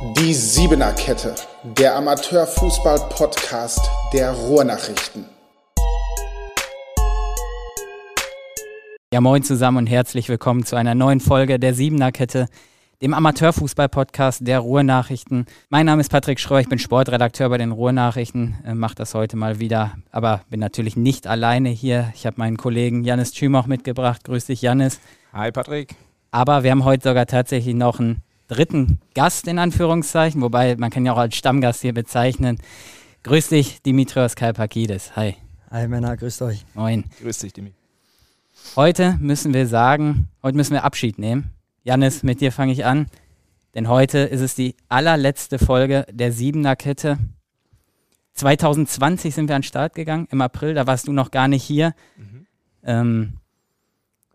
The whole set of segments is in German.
Die Siebener Kette, der Amateurfußball-Podcast der Ruhrnachrichten. Ja, moin zusammen und herzlich willkommen zu einer neuen Folge der Siebener Kette, dem Amateurfußball-Podcast der Ruhrnachrichten. Mein Name ist Patrick Schröer, ich bin Sportredakteur bei den Ruhrnachrichten, äh, mache das heute mal wieder, aber bin natürlich nicht alleine hier. Ich habe meinen Kollegen Janis Tschümoch mitgebracht. Grüß dich, Janis. Hi, Patrick. Aber wir haben heute sogar tatsächlich noch einen dritten Gast in Anführungszeichen, wobei man kann ja auch als Stammgast hier bezeichnen. Grüß dich, Dimitrios Kalpakidis. Hi. Hi Männer, grüßt euch. Moin. Grüß dich, Dimi. Heute müssen wir sagen, heute müssen wir Abschied nehmen. Janis, mit dir fange ich an. Denn heute ist es die allerletzte Folge der Siebener Kette. 2020 sind wir an den Start gegangen, im April, da warst du noch gar nicht hier. Mhm. Ähm,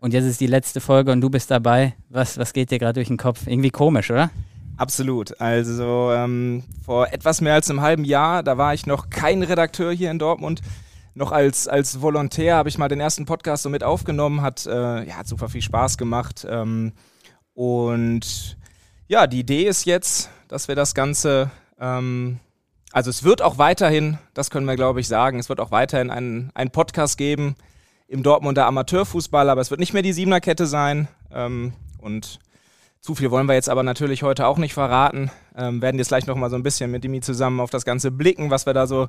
und jetzt ist die letzte Folge und du bist dabei. Was, was geht dir gerade durch den Kopf? Irgendwie komisch, oder? Absolut. Also ähm, vor etwas mehr als einem halben Jahr, da war ich noch kein Redakteur hier in Dortmund. Noch als, als Volontär habe ich mal den ersten Podcast so mit aufgenommen, hat, äh, ja, hat super viel Spaß gemacht. Ähm, und ja, die Idee ist jetzt, dass wir das Ganze, ähm, also es wird auch weiterhin, das können wir glaube ich sagen, es wird auch weiterhin einen, einen Podcast geben, im Dortmunder Amateurfußball, aber es wird nicht mehr die Siebener-Kette sein. Ähm, und zu viel wollen wir jetzt aber natürlich heute auch nicht verraten. Ähm, werden jetzt gleich nochmal so ein bisschen mit Dimi zusammen auf das Ganze blicken, was wir da so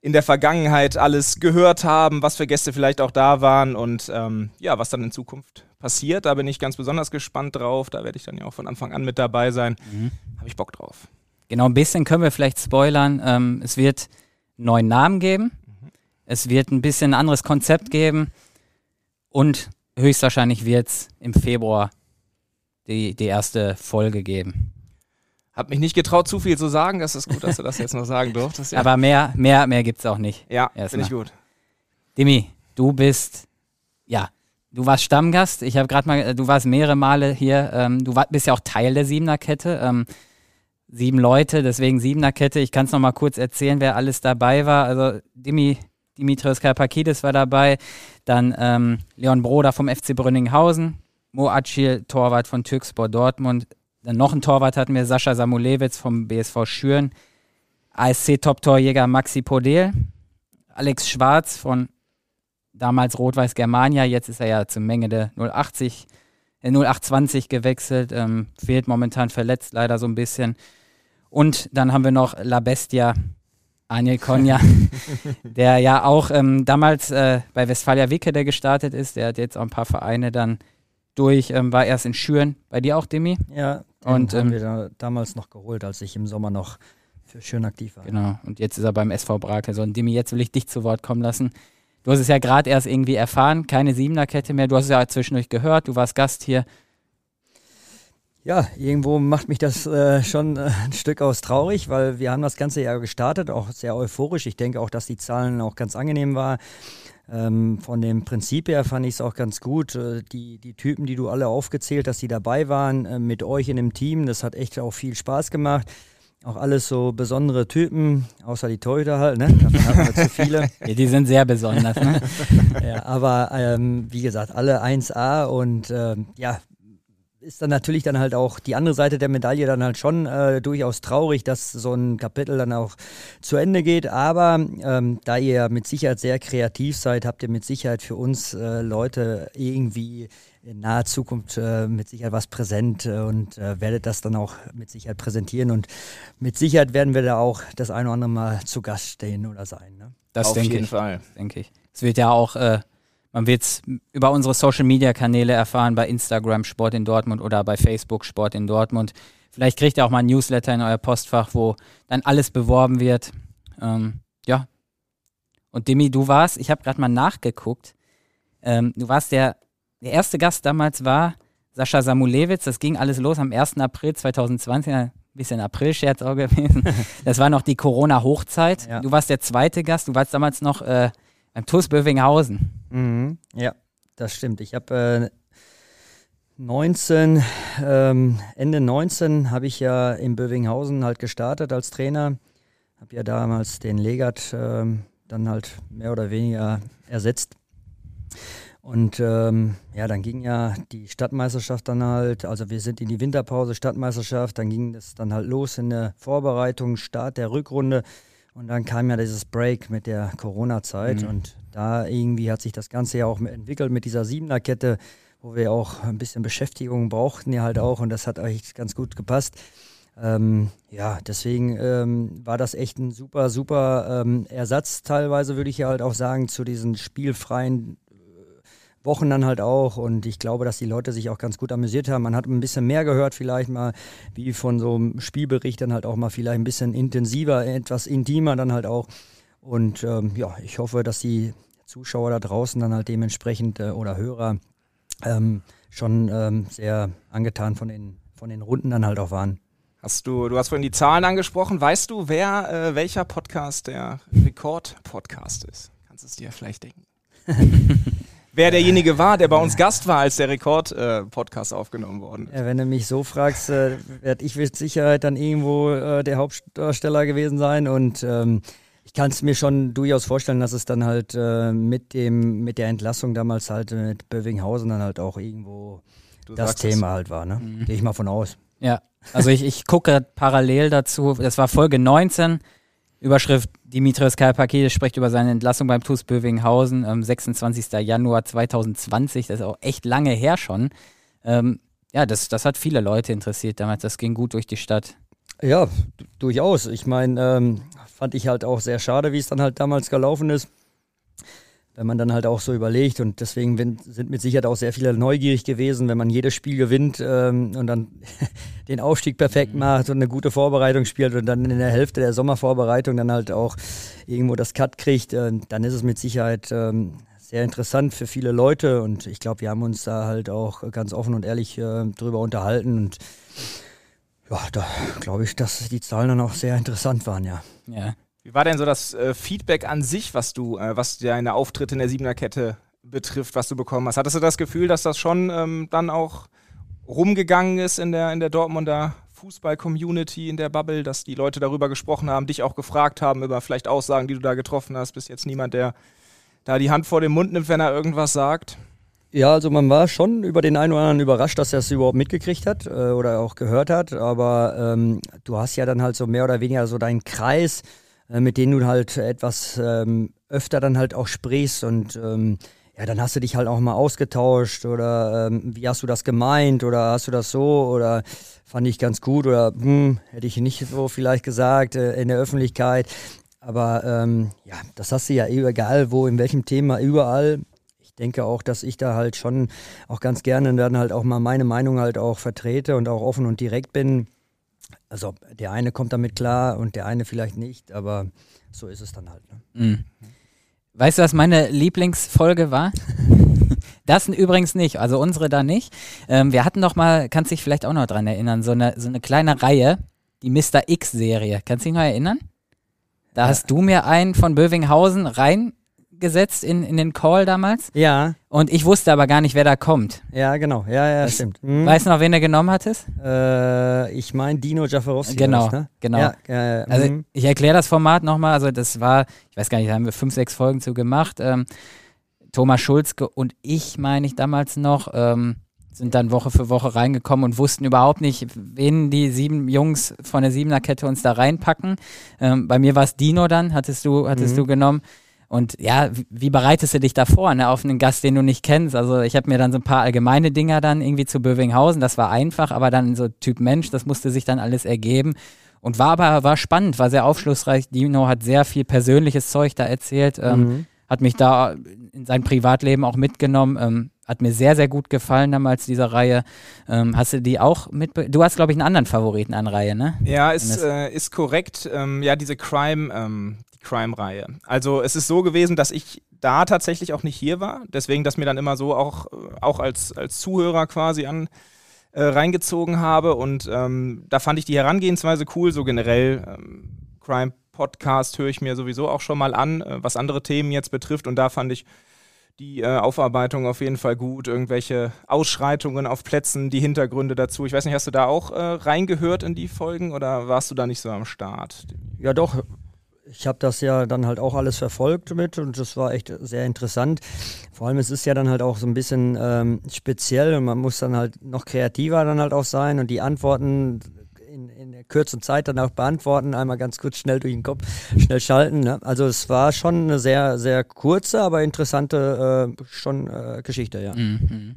in der Vergangenheit alles gehört haben, was für Gäste vielleicht auch da waren und ähm, ja, was dann in Zukunft passiert. Da bin ich ganz besonders gespannt drauf. Da werde ich dann ja auch von Anfang an mit dabei sein. Mhm. Habe ich Bock drauf. Genau, ein bisschen können wir vielleicht spoilern. Ähm, es wird einen neuen Namen geben. Es wird ein bisschen ein anderes Konzept geben und höchstwahrscheinlich wird es im Februar die, die erste Folge geben. Hab mich nicht getraut, zu viel zu sagen. Das ist gut, dass du das jetzt noch sagen durftest. Ja. Aber mehr, mehr, mehr gibt es auch nicht. Ja, finde ich gut. Dimi, du bist, ja, du warst Stammgast. Ich habe gerade mal, du warst mehrere Male hier. Ähm, du war, bist ja auch Teil der Siebener Kette. Ähm, sieben Leute, deswegen Siebener Kette. Ich kann es noch mal kurz erzählen, wer alles dabei war. Also Dimi Dimitrios Kalpakidis war dabei, dann ähm, Leon Broder vom FC Brünninghausen, Mo Acil, Torwart von Türkspor Dortmund, dann noch ein Torwart hatten wir, Sascha Samulewitz vom BSV Schüren, ASC-Top-Torjäger Maxi Podel, Alex Schwarz von damals Rot-Weiß Germania, jetzt ist er ja zur Menge der 080, äh 0820 gewechselt, ähm, fehlt momentan verletzt leider so ein bisschen. Und dann haben wir noch La Bestia, Anil Konja, der ja auch ähm, damals äh, bei Westfalia Wicke, der gestartet ist, der hat jetzt auch ein paar Vereine dann durch, ähm, war erst in Schüren, bei dir auch, Demi? Ja, und haben ähm, wir da damals noch geholt, als ich im Sommer noch für Schüren aktiv war. Genau, und jetzt ist er beim SV Brakel. So, und Demi, jetzt will ich dich zu Wort kommen lassen. Du hast es ja gerade erst irgendwie erfahren, keine Siebener-Kette mehr. Du hast es ja zwischendurch gehört, du warst Gast hier. Ja, irgendwo macht mich das äh, schon äh, ein Stück aus traurig, weil wir haben das ganze Jahr gestartet, auch sehr euphorisch. Ich denke auch, dass die Zahlen auch ganz angenehm waren. Ähm, von dem Prinzip her fand ich es auch ganz gut. Äh, die, die Typen, die du alle aufgezählt hast, die dabei waren, äh, mit euch in dem Team, das hat echt auch viel Spaß gemacht. Auch alles so besondere Typen, außer die Torhüter halt, ne? Davon haben wir zu viele. Ja, die sind sehr besonders, ne? ja, aber ähm, wie gesagt, alle 1A und ähm, ja, ist dann natürlich dann halt auch die andere Seite der Medaille dann halt schon äh, durchaus traurig, dass so ein Kapitel dann auch zu Ende geht. Aber ähm, da ihr mit Sicherheit sehr kreativ seid, habt ihr mit Sicherheit für uns äh, Leute irgendwie in naher Zukunft äh, mit Sicherheit was präsent äh, und äh, werdet das dann auch mit Sicherheit präsentieren. Und mit Sicherheit werden wir da auch das ein oder andere Mal zu Gast stehen oder sein. Ne? Das Auf denke jeden ich, Fall. Denke ich. Es wird ja auch äh, man wird es über unsere Social Media Kanäle erfahren, bei Instagram Sport in Dortmund oder bei Facebook Sport in Dortmund. Vielleicht kriegt ihr auch mal ein Newsletter in euer Postfach, wo dann alles beworben wird. Ähm, ja. Und Demi, du warst, ich habe gerade mal nachgeguckt, ähm, du warst der, der erste Gast damals war Sascha Samulewitz. Das ging alles los am 1. April 2020. Ein bisschen April-Scherz auch gewesen. Das war noch die Corona-Hochzeit. Ja. Du warst der zweite Gast. Du warst damals noch äh, beim TuS Bövinghausen. Mhm. Ja, das stimmt. Ich habe äh, 19, ähm, Ende 19 habe ich ja in Bövinghausen halt gestartet als Trainer. Habe ja damals den Legat ähm, dann halt mehr oder weniger ersetzt. Und ähm, ja, dann ging ja die Stadtmeisterschaft dann halt, also wir sind in die Winterpause, Stadtmeisterschaft, dann ging es dann halt los in der Vorbereitung, Start der Rückrunde. Und dann kam ja dieses Break mit der Corona-Zeit. Mhm. Und da irgendwie hat sich das Ganze ja auch entwickelt mit dieser Siebener-Kette, wo wir auch ein bisschen Beschäftigung brauchten ja halt auch. Und das hat eigentlich ganz gut gepasst. Ähm, ja, deswegen ähm, war das echt ein super, super ähm, Ersatz teilweise, würde ich ja halt auch sagen, zu diesen spielfreien Wochen dann halt auch. Und ich glaube, dass die Leute sich auch ganz gut amüsiert haben. Man hat ein bisschen mehr gehört, vielleicht mal, wie von so einem Spielbericht, dann halt auch mal vielleicht ein bisschen intensiver, etwas intimer dann halt auch. Und ähm, ja, ich hoffe, dass die Zuschauer da draußen dann halt dementsprechend äh, oder Hörer ähm, schon ähm, sehr angetan von den, von den Runden dann halt auch waren. Hast du, du hast vorhin die Zahlen angesprochen. Weißt du, wer, äh, welcher Podcast der Rekord-Podcast ist? Kannst du es dir vielleicht denken? wer derjenige war, der bei uns Gast war, als der Rekord-Podcast äh, aufgenommen worden ist. Ja, wenn du mich so fragst, äh, werde ich mit Sicherheit dann irgendwo äh, der Hauptdarsteller gewesen sein und ähm, ich kann es mir schon durchaus vorstellen, dass es dann halt äh, mit dem mit der Entlassung damals halt mit Bövinghausen dann halt auch irgendwo du das Thema es. halt war. Ne? Mhm. Gehe ich mal von aus. Ja, also ich, ich gucke parallel dazu. Das war Folge 19 Überschrift Dimitrios Kalpakidis spricht über seine Entlassung beim TuS Bövinghausen am 26. Januar 2020. Das ist auch echt lange her schon. Ähm, ja, das, das hat viele Leute interessiert damals. Das ging gut durch die Stadt. Ja, durchaus. Ich meine, ähm, fand ich halt auch sehr schade, wie es dann halt damals gelaufen ist wenn man dann halt auch so überlegt und deswegen sind mit Sicherheit auch sehr viele neugierig gewesen, wenn man jedes Spiel gewinnt ähm, und dann den Aufstieg perfekt mhm. macht und eine gute Vorbereitung spielt und dann in der Hälfte der Sommervorbereitung dann halt auch irgendwo das Cut kriegt, äh, dann ist es mit Sicherheit ähm, sehr interessant für viele Leute und ich glaube, wir haben uns da halt auch ganz offen und ehrlich äh, drüber unterhalten und ja, da glaube ich, dass die Zahlen dann auch sehr interessant waren, ja. Ja. Wie war denn so das äh, Feedback an sich, was du, äh, was deine Auftritte in der Siebener-Kette betrifft, was du bekommen hast? Hattest du das Gefühl, dass das schon ähm, dann auch rumgegangen ist in der, in der Dortmunder Fußball-Community, in der Bubble, dass die Leute darüber gesprochen haben, dich auch gefragt haben über vielleicht Aussagen, die du da getroffen hast? Bis jetzt niemand, der da die Hand vor den Mund nimmt, wenn er irgendwas sagt? Ja, also man war schon über den einen oder anderen überrascht, dass er es überhaupt mitgekriegt hat äh, oder auch gehört hat. Aber ähm, du hast ja dann halt so mehr oder weniger so deinen Kreis, mit denen du halt etwas ähm, öfter dann halt auch sprichst und ähm, ja, dann hast du dich halt auch mal ausgetauscht oder ähm, wie hast du das gemeint oder hast du das so oder fand ich ganz gut oder hm, hätte ich nicht so vielleicht gesagt äh, in der Öffentlichkeit. Aber ähm, ja, das hast du ja egal wo, in welchem Thema, überall. Ich denke auch, dass ich da halt schon auch ganz gerne dann halt auch mal meine Meinung halt auch vertrete und auch offen und direkt bin. Also der eine kommt damit klar und der eine vielleicht nicht, aber so ist es dann halt. Ne? Mhm. Weißt du, was meine Lieblingsfolge war? das übrigens nicht, also unsere da nicht. Ähm, wir hatten noch mal, kannst dich vielleicht auch noch dran erinnern, so eine, so eine kleine Reihe, die Mr. X-Serie. Kannst du dich noch erinnern? Da ja. hast du mir einen von Bövinghausen rein gesetzt in, in den Call damals. Ja. Und ich wusste aber gar nicht, wer da kommt. Ja, genau. Ja, ja, das, stimmt. Hm. Weißt du noch, wen du genommen hattest? Äh, ich meine Dino Jafarowski. Genau, das, ne? genau. Ja, äh, also hm. ich erkläre das Format nochmal. Also das war, ich weiß gar nicht, da haben wir fünf, sechs Folgen zu gemacht. Ähm, Thomas Schulzke und ich, meine ich damals noch, ähm, sind dann Woche für Woche reingekommen und wussten überhaupt nicht, wen die sieben Jungs von der Siebener Kette uns da reinpacken. Ähm, bei mir war es Dino dann, hattest du, hattest mhm. du genommen. Und ja, wie bereitest du dich da vor, ne, auf einen Gast, den du nicht kennst? Also ich habe mir dann so ein paar allgemeine Dinger dann irgendwie zu Bövinghausen, das war einfach, aber dann so Typ Mensch, das musste sich dann alles ergeben. Und war aber, war spannend, war sehr aufschlussreich. Dino hat sehr viel persönliches Zeug da erzählt, ähm, mhm. hat mich da in sein Privatleben auch mitgenommen. Ähm, hat mir sehr, sehr gut gefallen damals, diese Reihe. Ähm, hast du die auch mit? Du hast, glaube ich, einen anderen Favoriten an Reihe, ne? Ja, ist, äh, ist korrekt. Ähm, ja, diese Crime, ähm, Crime-Reihe. Also es ist so gewesen, dass ich da tatsächlich auch nicht hier war, deswegen, dass mir dann immer so auch, auch als, als Zuhörer quasi an äh, reingezogen habe und ähm, da fand ich die Herangehensweise cool, so generell ähm, Crime-Podcast höre ich mir sowieso auch schon mal an, äh, was andere Themen jetzt betrifft und da fand ich die äh, Aufarbeitung auf jeden Fall gut, irgendwelche Ausschreitungen auf Plätzen, die Hintergründe dazu. Ich weiß nicht, hast du da auch äh, reingehört in die Folgen oder warst du da nicht so am Start? Ja, doch, ich habe das ja dann halt auch alles verfolgt mit und das war echt sehr interessant. Vor allem es ist ja dann halt auch so ein bisschen ähm, speziell und man muss dann halt noch kreativer dann halt auch sein und die Antworten in, in der kürzesten Zeit dann auch beantworten, einmal ganz kurz schnell durch den Kopf, schnell schalten. Ne? Also es war schon eine sehr, sehr kurze, aber interessante äh, schon äh, Geschichte, ja. Mhm.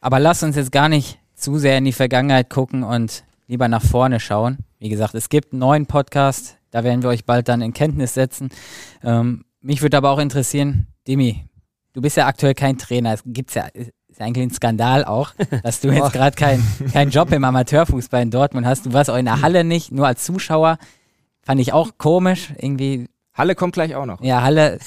Aber lass uns jetzt gar nicht zu sehr in die Vergangenheit gucken und lieber nach vorne schauen. Wie gesagt, es gibt einen neuen Podcast, da werden wir euch bald dann in Kenntnis setzen. Ähm, mich würde aber auch interessieren, Demi, du bist ja aktuell kein Trainer. Es gibt ja, ist eigentlich ein Skandal auch, dass du jetzt gerade keinen kein Job im Amateurfußball in Dortmund hast. Du warst auch in der Halle nicht, nur als Zuschauer. Fand ich auch komisch. Irgendwie Halle kommt gleich auch noch. Ja, Halle.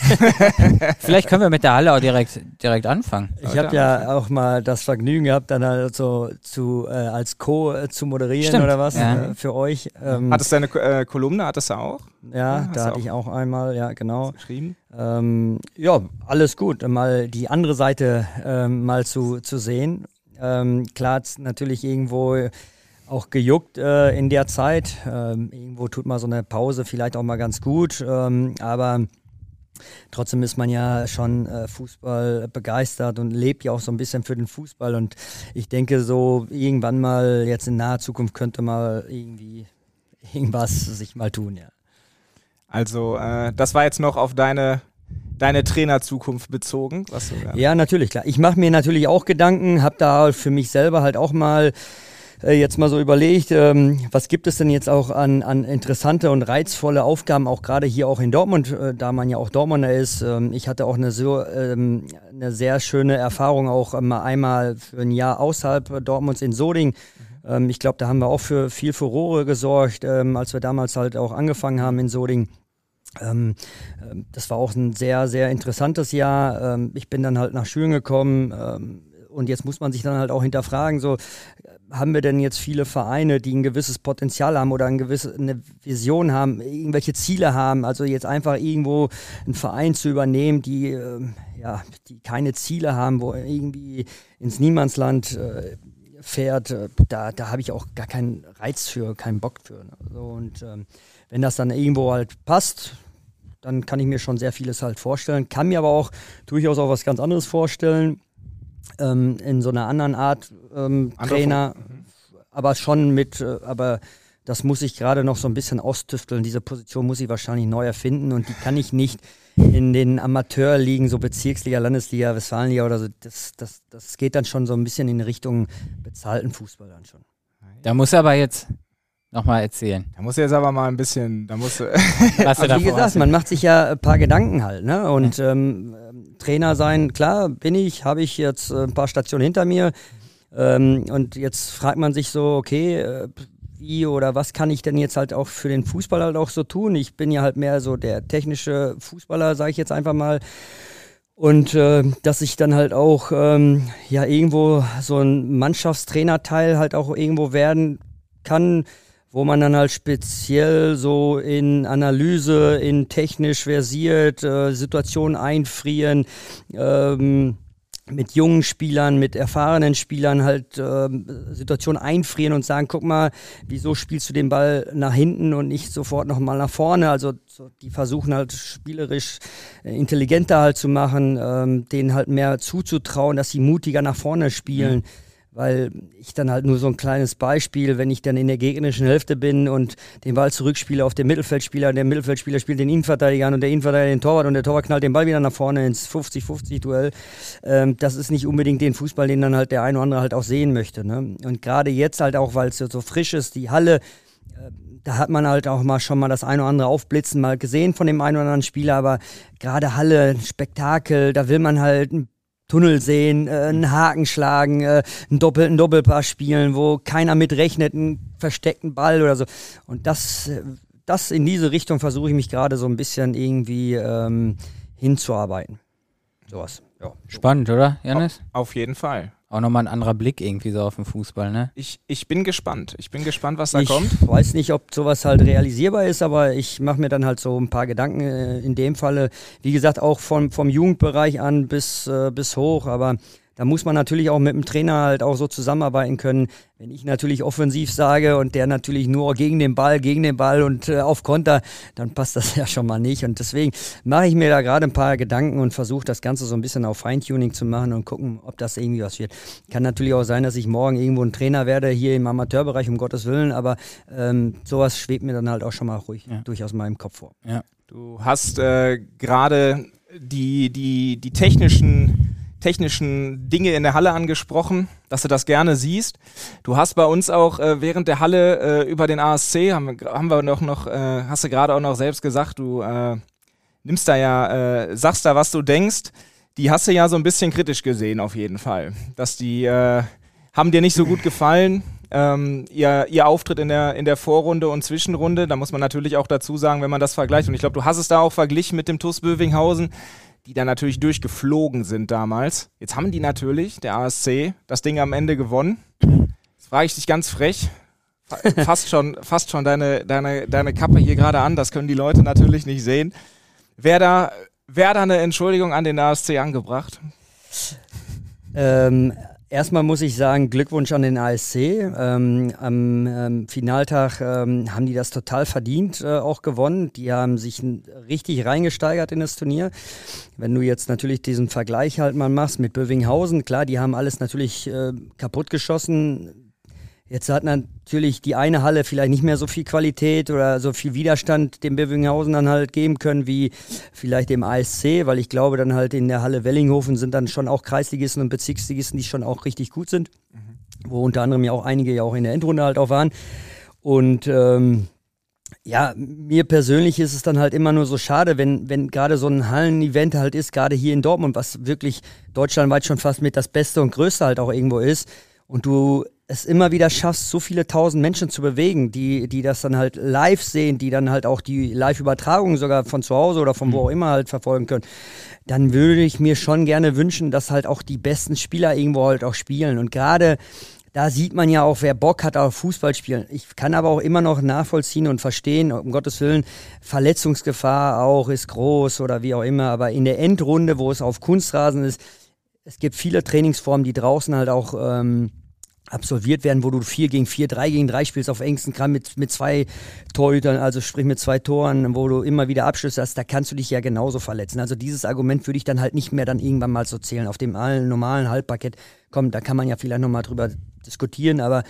Vielleicht können wir mit der Halle auch direkt, direkt anfangen. Ich habe ja auch mal das Vergnügen gehabt, dann halt so zu, äh, als Co. Äh, zu moderieren Stimmt. oder was ja. äh, für euch. Ähm, hattest du eine äh, Kolumne, hattest du auch? Ja, ja da hatte auch ich auch einmal, ja, genau. Geschrieben? Ähm, ja, alles gut. Mal die andere Seite ähm, mal zu, zu sehen. Ähm, klar, natürlich irgendwo auch gejuckt äh, in der Zeit. Ähm, irgendwo tut mal so eine Pause vielleicht auch mal ganz gut, ähm, aber trotzdem ist man ja schon äh, Fußball begeistert und lebt ja auch so ein bisschen für den Fußball. Und ich denke, so irgendwann mal jetzt in naher Zukunft könnte mal irgendwie irgendwas sich mal tun, ja. Also, äh, das war jetzt noch auf deine deine Trainerzukunft bezogen? Was du, ja. ja, natürlich, klar. Ich mache mir natürlich auch Gedanken, habe da für mich selber halt auch mal äh, jetzt mal so überlegt, ähm, was gibt es denn jetzt auch an, an interessante und reizvolle Aufgaben, auch gerade hier auch in Dortmund, äh, da man ja auch Dortmunder ist. Ähm, ich hatte auch eine, so, ähm, eine sehr schöne Erfahrung auch mal einmal für ein Jahr außerhalb Dortmunds in Soding. Mhm. ich glaube, da haben wir auch für viel Furore gesorgt, ähm, als wir damals halt auch angefangen haben in Soding. Ähm, das war auch ein sehr, sehr interessantes Jahr. Ähm, ich bin dann halt nach Schüren gekommen ähm, und jetzt muss man sich dann halt auch hinterfragen, so haben wir denn jetzt viele Vereine, die ein gewisses Potenzial haben oder ein gewisse, eine Vision haben, irgendwelche Ziele haben? Also jetzt einfach irgendwo einen Verein zu übernehmen, die, äh, ja, die keine Ziele haben, wo irgendwie ins Niemandsland äh, fährt, äh, da, da habe ich auch gar keinen Reiz für, keinen Bock für. Ne? So, und ähm, wenn das dann irgendwo halt passt, dann kann ich mir schon sehr vieles halt vorstellen. Kann mir aber auch durchaus auch was ganz anderes vorstellen ähm, in so einer anderen Art ähm, Trainer, mhm. aber schon mit, äh, aber das muss ich gerade noch so ein bisschen austüfteln. Diese Position muss ich wahrscheinlich neu erfinden und die kann ich nicht in den Amateurligen, so Bezirksliga, Landesliga, Westfalenliga oder so. Das, das, das geht dann schon so ein bisschen in Richtung bezahlten Fußball dann schon. Da muss aber jetzt nochmal erzählen. Da muss jetzt aber mal ein bisschen, da muss. Was also wie gesagt, man macht sich ja ein paar Gedanken halt, ne? Und ähm, Trainer sein, klar, bin ich, habe ich jetzt äh, ein paar Stationen hinter mir. Ähm, und jetzt fragt man sich so, okay, äh, wie oder was kann ich denn jetzt halt auch für den Fußball halt auch so tun? Ich bin ja halt mehr so der technische Fußballer, sage ich jetzt einfach mal. Und äh, dass ich dann halt auch ähm, ja irgendwo so ein Mannschaftstrainerteil halt auch irgendwo werden kann, wo man dann halt speziell so in Analyse, in technisch versiert, äh, Situationen einfrieren, ähm, mit jungen Spielern, mit erfahrenen Spielern halt äh, Situationen einfrieren und sagen, guck mal, wieso spielst du den Ball nach hinten und nicht sofort nochmal nach vorne? Also so, die versuchen halt spielerisch äh, intelligenter halt zu machen, ähm, denen halt mehr zuzutrauen, dass sie mutiger nach vorne spielen. Mhm weil ich dann halt nur so ein kleines Beispiel, wenn ich dann in der gegnerischen Hälfte bin und den Ball zurückspiele auf den Mittelfeldspieler der Mittelfeldspieler spielt den Innenverteidiger an und der Innenverteidiger den Torwart und der Torwart knallt den Ball wieder nach vorne ins 50-50-Duell. Ähm, das ist nicht unbedingt den Fußball, den dann halt der eine oder andere halt auch sehen möchte. Ne? Und gerade jetzt halt auch, weil es so frisch ist, die Halle, äh, da hat man halt auch mal schon mal das eine oder andere Aufblitzen mal gesehen von dem einen oder anderen Spieler, aber gerade Halle, Spektakel, da will man halt ein Tunnel sehen, äh, einen Haken schlagen, äh, einen doppelten Doppelpass spielen, wo keiner mit rechnet, einen versteckten Ball oder so. Und das, äh, das in diese Richtung versuche ich mich gerade so ein bisschen irgendwie ähm, hinzuarbeiten. Sowas. Ja. Spannend, oder, Janis? Auf jeden Fall auch nochmal ein anderer Blick irgendwie so auf den Fußball, ne? Ich, ich bin gespannt. Ich bin gespannt, was da ich kommt. Ich weiß nicht, ob sowas halt realisierbar ist, aber ich mache mir dann halt so ein paar Gedanken äh, in dem Falle. Wie gesagt, auch vom, vom Jugendbereich an bis, äh, bis hoch, aber da muss man natürlich auch mit dem Trainer halt auch so zusammenarbeiten können. Wenn ich natürlich offensiv sage und der natürlich nur gegen den Ball, gegen den Ball und äh, auf Konter, dann passt das ja schon mal nicht. Und deswegen mache ich mir da gerade ein paar Gedanken und versuche das Ganze so ein bisschen auf Feintuning zu machen und gucken, ob das irgendwie was wird. Kann natürlich auch sein, dass ich morgen irgendwo ein Trainer werde, hier im Amateurbereich, um Gottes Willen, aber ähm, sowas schwebt mir dann halt auch schon mal ruhig ja. durchaus meinem Kopf vor. Ja. Du hast äh, gerade die, die, die technischen, technischen Dinge in der Halle angesprochen, dass du das gerne siehst. Du hast bei uns auch äh, während der Halle äh, über den ASC, haben, haben wir noch, noch äh, hast du gerade auch noch selbst gesagt, du äh, nimmst da ja, äh, sagst da, was du denkst. Die hast du ja so ein bisschen kritisch gesehen, auf jeden Fall. Dass die äh, haben dir nicht so gut gefallen. Ähm, ihr, ihr Auftritt in der, in der Vorrunde und Zwischenrunde, da muss man natürlich auch dazu sagen, wenn man das vergleicht, und ich glaube, du hast es da auch verglichen mit dem TuS Bövinghausen, die da natürlich durchgeflogen sind damals. Jetzt haben die natürlich, der ASC, das Ding am Ende gewonnen. Jetzt frage ich dich ganz frech, fast schon, fast schon deine, deine, deine Kappe hier gerade an, das können die Leute natürlich nicht sehen. Wäre da, wär da eine Entschuldigung an den ASC angebracht? Ähm, Erstmal muss ich sagen, Glückwunsch an den ASC. Ähm, am ähm, Finaltag ähm, haben die das total verdient äh, auch gewonnen. Die haben sich richtig reingesteigert in das Turnier. Wenn du jetzt natürlich diesen Vergleich halt mal machst mit Bövinghausen, klar, die haben alles natürlich äh, kaputt geschossen Jetzt hat natürlich die eine Halle vielleicht nicht mehr so viel Qualität oder so viel Widerstand dem Birminghausen dann halt geben können wie vielleicht dem ASC, weil ich glaube dann halt in der Halle Wellinghofen sind dann schon auch Kreisligisten und Bezirksligisten, die schon auch richtig gut sind, mhm. wo unter anderem ja auch einige ja auch in der Endrunde halt auch waren. Und ähm, ja, mir persönlich ist es dann halt immer nur so schade, wenn, wenn gerade so ein Hallenevent halt ist, gerade hier in Dortmund, was wirklich deutschlandweit schon fast mit das Beste und Größte halt auch irgendwo ist. Und du es immer wieder schaffst, so viele tausend Menschen zu bewegen, die, die das dann halt live sehen, die dann halt auch die Live-Übertragung sogar von zu Hause oder von mhm. wo auch immer halt verfolgen können, dann würde ich mir schon gerne wünschen, dass halt auch die besten Spieler irgendwo halt auch spielen. Und gerade da sieht man ja auch, wer Bock hat auf Fußball spielen. Ich kann aber auch immer noch nachvollziehen und verstehen, um Gottes Willen, Verletzungsgefahr auch ist groß oder wie auch immer. Aber in der Endrunde, wo es auf Kunstrasen ist, es gibt viele Trainingsformen, die draußen halt auch ähm, absolviert werden, wo du 4 gegen 4, 3 gegen 3 spielst auf engstem Kram mit, mit zwei Torhütern, also sprich mit zwei Toren, wo du immer wieder Abschlüsse hast, da kannst du dich ja genauso verletzen. Also dieses Argument würde ich dann halt nicht mehr dann irgendwann mal so zählen. Auf dem normalen Halbparkett, komm, da kann man ja vielleicht nochmal drüber diskutieren, aber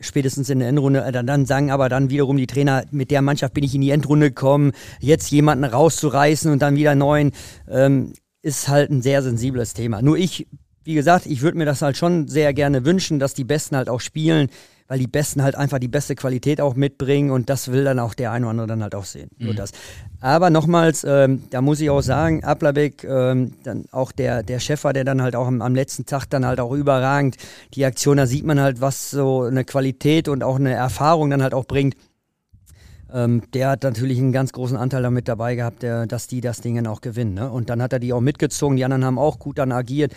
spätestens in der Endrunde, äh, dann, dann sagen aber dann wiederum die Trainer, mit der Mannschaft bin ich in die Endrunde gekommen, jetzt jemanden rauszureißen und dann wieder neuen, ähm, ist halt ein sehr sensibles Thema. Nur ich wie gesagt, ich würde mir das halt schon sehr gerne wünschen, dass die Besten halt auch spielen, weil die Besten halt einfach die beste Qualität auch mitbringen und das will dann auch der eine oder andere dann halt auch sehen. Mhm. Nur das. Aber nochmals, ähm, da muss ich auch sagen, Ablabeck, ähm, dann auch der, der Schäfer, der dann halt auch am, am, letzten Tag dann halt auch überragend die Aktion, da sieht man halt, was so eine Qualität und auch eine Erfahrung dann halt auch bringt. Ähm, der hat natürlich einen ganz großen Anteil damit dabei gehabt, der, dass die das Ding dann auch gewinnen. Ne? Und dann hat er die auch mitgezogen, die anderen haben auch gut dann agiert.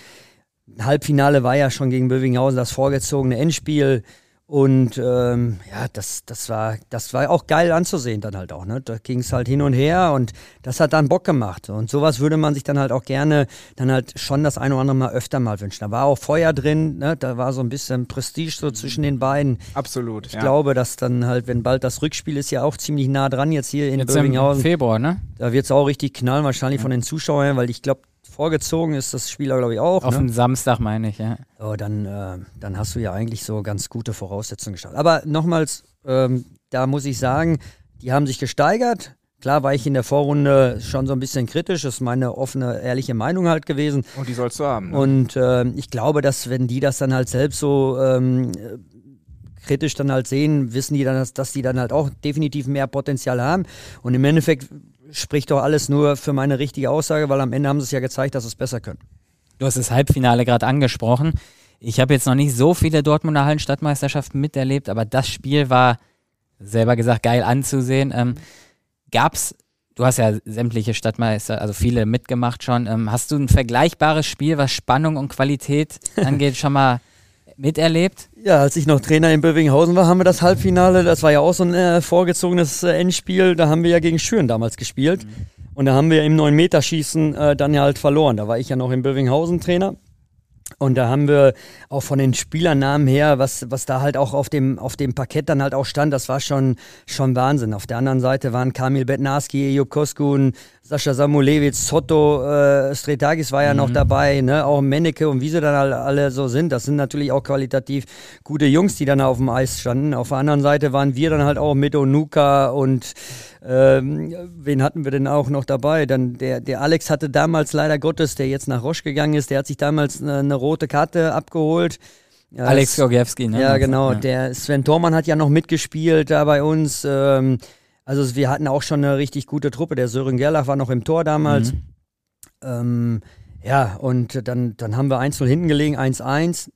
Halbfinale war ja schon gegen Bövinghausen das vorgezogene Endspiel. Und ähm, ja, das, das, war, das war auch geil anzusehen dann halt auch. Ne? Da ging es halt hin und her und das hat dann Bock gemacht. Und sowas würde man sich dann halt auch gerne dann halt schon das eine oder andere Mal öfter mal wünschen. Da war auch Feuer drin, ne? da war so ein bisschen Prestige so zwischen den beiden. Absolut. Ich ja. glaube, dass dann halt, wenn bald das Rückspiel ist, ja auch ziemlich nah dran jetzt hier in jetzt Bövinghausen. Im Februar, ne? Da wird es auch richtig knallen, wahrscheinlich ja. von den Zuschauern, weil ich glaube, vorgezogen ist das Spieler, glaube ich, auch. Auf ne? den Samstag meine ich, ja. Oh, dann, äh, dann hast du ja eigentlich so ganz gute Voraussetzungen gestartet. Aber nochmals, ähm, da muss ich sagen, die haben sich gesteigert. Klar war ich in der Vorrunde schon so ein bisschen kritisch, das ist meine offene, ehrliche Meinung halt gewesen. Und die sollst du haben. Ne? Und äh, ich glaube, dass wenn die das dann halt selbst so ähm, kritisch dann halt sehen, wissen die dann, dass, dass die dann halt auch definitiv mehr Potenzial haben. Und im Endeffekt spricht doch alles nur für meine richtige Aussage, weil am Ende haben sie es ja gezeigt, dass sie es besser können. Du hast das Halbfinale gerade angesprochen. Ich habe jetzt noch nicht so viele Dortmunder Hallenstadtmeisterschaften miterlebt, aber das Spiel war selber gesagt geil anzusehen. Ähm, gab's, du hast ja sämtliche Stadtmeister, also viele mitgemacht schon. Ähm, hast du ein vergleichbares Spiel, was Spannung und Qualität angeht, schon mal miterlebt? Ja, als ich noch Trainer in Bövinghausen war, haben wir das Halbfinale, das war ja auch so ein äh, vorgezogenes äh, Endspiel, da haben wir ja gegen Schüren damals gespielt. Mhm. Und da haben wir im 9-Meter-Schießen äh, dann ja halt verloren. Da war ich ja noch in Bövinghausen Trainer. Und da haben wir auch von den Spielernamen her, was, was da halt auch auf dem, auf dem Parkett dann halt auch stand, das war schon, schon Wahnsinn. Auf der anderen Seite waren Kamil Betnarski, Ejup Koskun, Sascha Samulewitz, Sotto, äh, Stretagis war ja mhm. noch dabei, ne? auch Menneke und wie sie dann alle, alle so sind. Das sind natürlich auch qualitativ gute Jungs, die dann auf dem Eis standen. Auf der anderen Seite waren wir dann halt auch mit Onuka und ähm, wen hatten wir denn auch noch dabei? Dann der, der Alex hatte damals leider Gottes, der jetzt nach Roche gegangen ist, der hat sich damals eine, eine rote Karte abgeholt. Ja, Alex Gorgiewski, ne? Ja, genau. Ja. Der Sven Thormann hat ja noch mitgespielt da bei uns. Ähm, also wir hatten auch schon eine richtig gute Truppe. Der Sören Gerlach war noch im Tor damals. Mhm. Ähm, ja, und dann, dann haben wir 1-0 hinten gelegen, 1-1.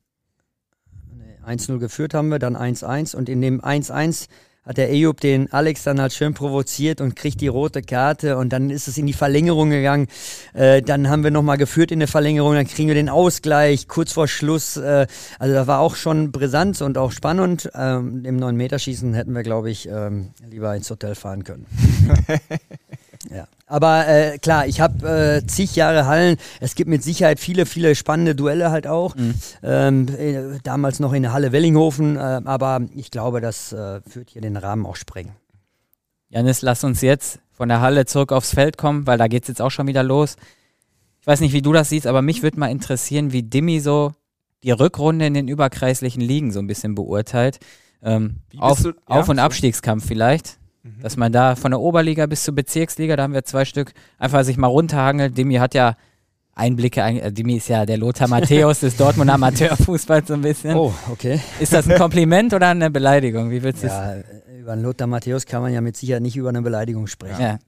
1-0 geführt haben wir, dann 1-1. Und in dem 1-1 hat der Eyub den Alex dann halt schön provoziert und kriegt die rote Karte und dann ist es in die Verlängerung gegangen. Äh, dann haben wir nochmal geführt in der Verlängerung, dann kriegen wir den Ausgleich kurz vor Schluss. Äh, also da war auch schon brisant und auch spannend. Ähm, Im 9-Meter-Schießen hätten wir, glaube ich, ähm, lieber ins Hotel fahren können. Ja. Aber äh, klar, ich habe äh, zig Jahre Hallen. Es gibt mit Sicherheit viele, viele spannende Duelle halt auch. Mhm. Ähm, äh, damals noch in der Halle Wellinghofen. Äh, aber ich glaube, das äh, wird hier den Rahmen auch sprengen. Janis, lass uns jetzt von der Halle zurück aufs Feld kommen, weil da geht es jetzt auch schon wieder los. Ich weiß nicht, wie du das siehst, aber mich würde mal interessieren, wie Dimi so die Rückrunde in den überkreislichen Ligen so ein bisschen beurteilt. Ähm, auf, ja, auf- und Abstiegskampf vielleicht. Mhm. Dass man da von der Oberliga bis zur Bezirksliga, da haben wir zwei Stück, einfach sich mal runterhangelt. Demi hat ja Einblicke, äh, Demi ist ja der Lothar Matthäus des Dortmund Amateurfußballs so ein bisschen. Oh, okay. Ist das ein Kompliment oder eine Beleidigung? Wie willst du ja, es? Über einen Lothar Matthäus kann man ja mit Sicherheit nicht über eine Beleidigung sprechen. Ja.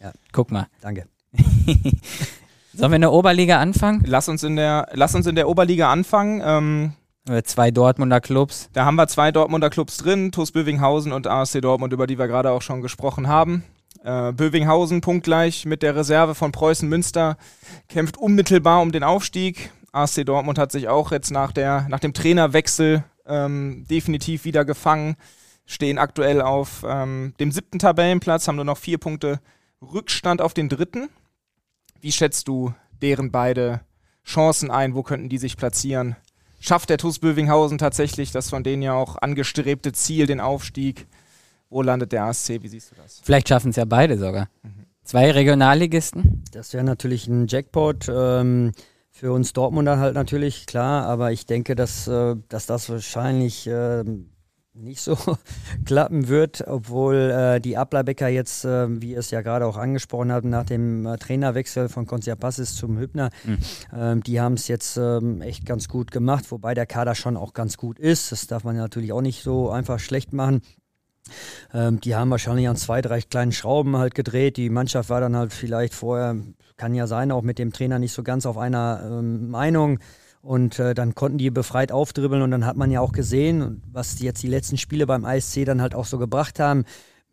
ja. Guck mal. Danke. Sollen wir in der Oberliga anfangen? Lass uns in der, lass uns in der Oberliga anfangen. Ähm, äh, zwei Dortmunder Clubs. Da haben wir zwei Dortmunder Clubs drin, TuS Bövinghausen und ASC Dortmund, über die wir gerade auch schon gesprochen haben. Äh, Bövinghausen punktgleich mit der Reserve von Preußen Münster, kämpft unmittelbar um den Aufstieg. ASC Dortmund hat sich auch jetzt nach, der, nach dem Trainerwechsel ähm, definitiv wieder gefangen, stehen aktuell auf ähm, dem siebten Tabellenplatz, haben nur noch vier Punkte Rückstand auf den dritten. Wie schätzt du deren beide Chancen ein? Wo könnten die sich platzieren? Schafft der TuS Bövinghausen tatsächlich das von denen ja auch angestrebte Ziel, den Aufstieg. Wo landet der ASC? Wie siehst du das? Vielleicht schaffen es ja beide sogar. Mhm. Zwei Regionalligisten. Das wäre natürlich ein Jackpot. Ähm, für uns Dortmunder halt natürlich, klar, aber ich denke, dass, äh, dass das wahrscheinlich äh, nicht so klappen wird, obwohl äh, die Ableibecker jetzt, äh, wie ihr es ja gerade auch angesprochen habt, nach dem äh, Trainerwechsel von Passis zum Hübner, mhm. die haben es jetzt ähm, echt ganz gut gemacht, wobei der Kader schon auch ganz gut ist. Das darf man natürlich auch nicht so einfach schlecht machen. Ähm, die haben wahrscheinlich an zwei, drei kleinen Schrauben halt gedreht. Die Mannschaft war dann halt vielleicht vorher, kann ja sein, auch mit dem Trainer nicht so ganz auf einer ähm, Meinung. Und äh, dann konnten die befreit aufdribbeln und dann hat man ja auch gesehen, was jetzt die letzten Spiele beim ISC dann halt auch so gebracht haben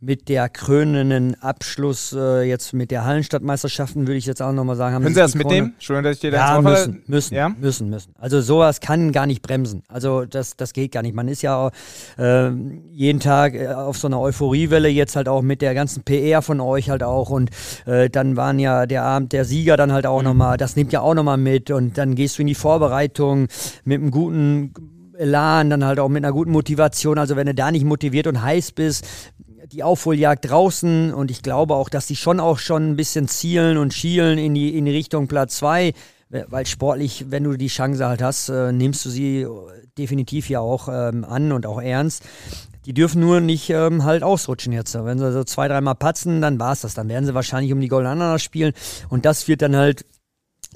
mit der krönenden Abschluss äh, jetzt mit der Hallenstadtmeisterschaften würde ich jetzt auch nochmal sagen. Haben Können Sie das mitnehmen? Schön, dass ich dir da ja, müssen, müssen, ja? müssen, müssen. Also sowas kann gar nicht bremsen. Also das, das geht gar nicht. Man ist ja äh, jeden Tag äh, auf so einer Euphoriewelle jetzt halt auch mit der ganzen PR von euch halt auch und äh, dann waren ja der Abend der Sieger dann halt auch mhm. nochmal, das nimmt ja auch nochmal mit und dann gehst du in die Vorbereitung mit einem guten Elan, dann halt auch mit einer guten Motivation. Also wenn du da nicht motiviert und heiß bist, die Aufholjagd draußen und ich glaube auch, dass sie schon auch schon ein bisschen zielen und schielen in die, in die Richtung Platz 2, weil sportlich, wenn du die Chance halt hast, äh, nimmst du sie definitiv ja auch ähm, an und auch ernst. Die dürfen nur nicht ähm, halt ausrutschen jetzt. Wenn sie so zwei, dreimal patzen, dann war es das. Dann werden sie wahrscheinlich um die Golden Ananas spielen und das wird dann halt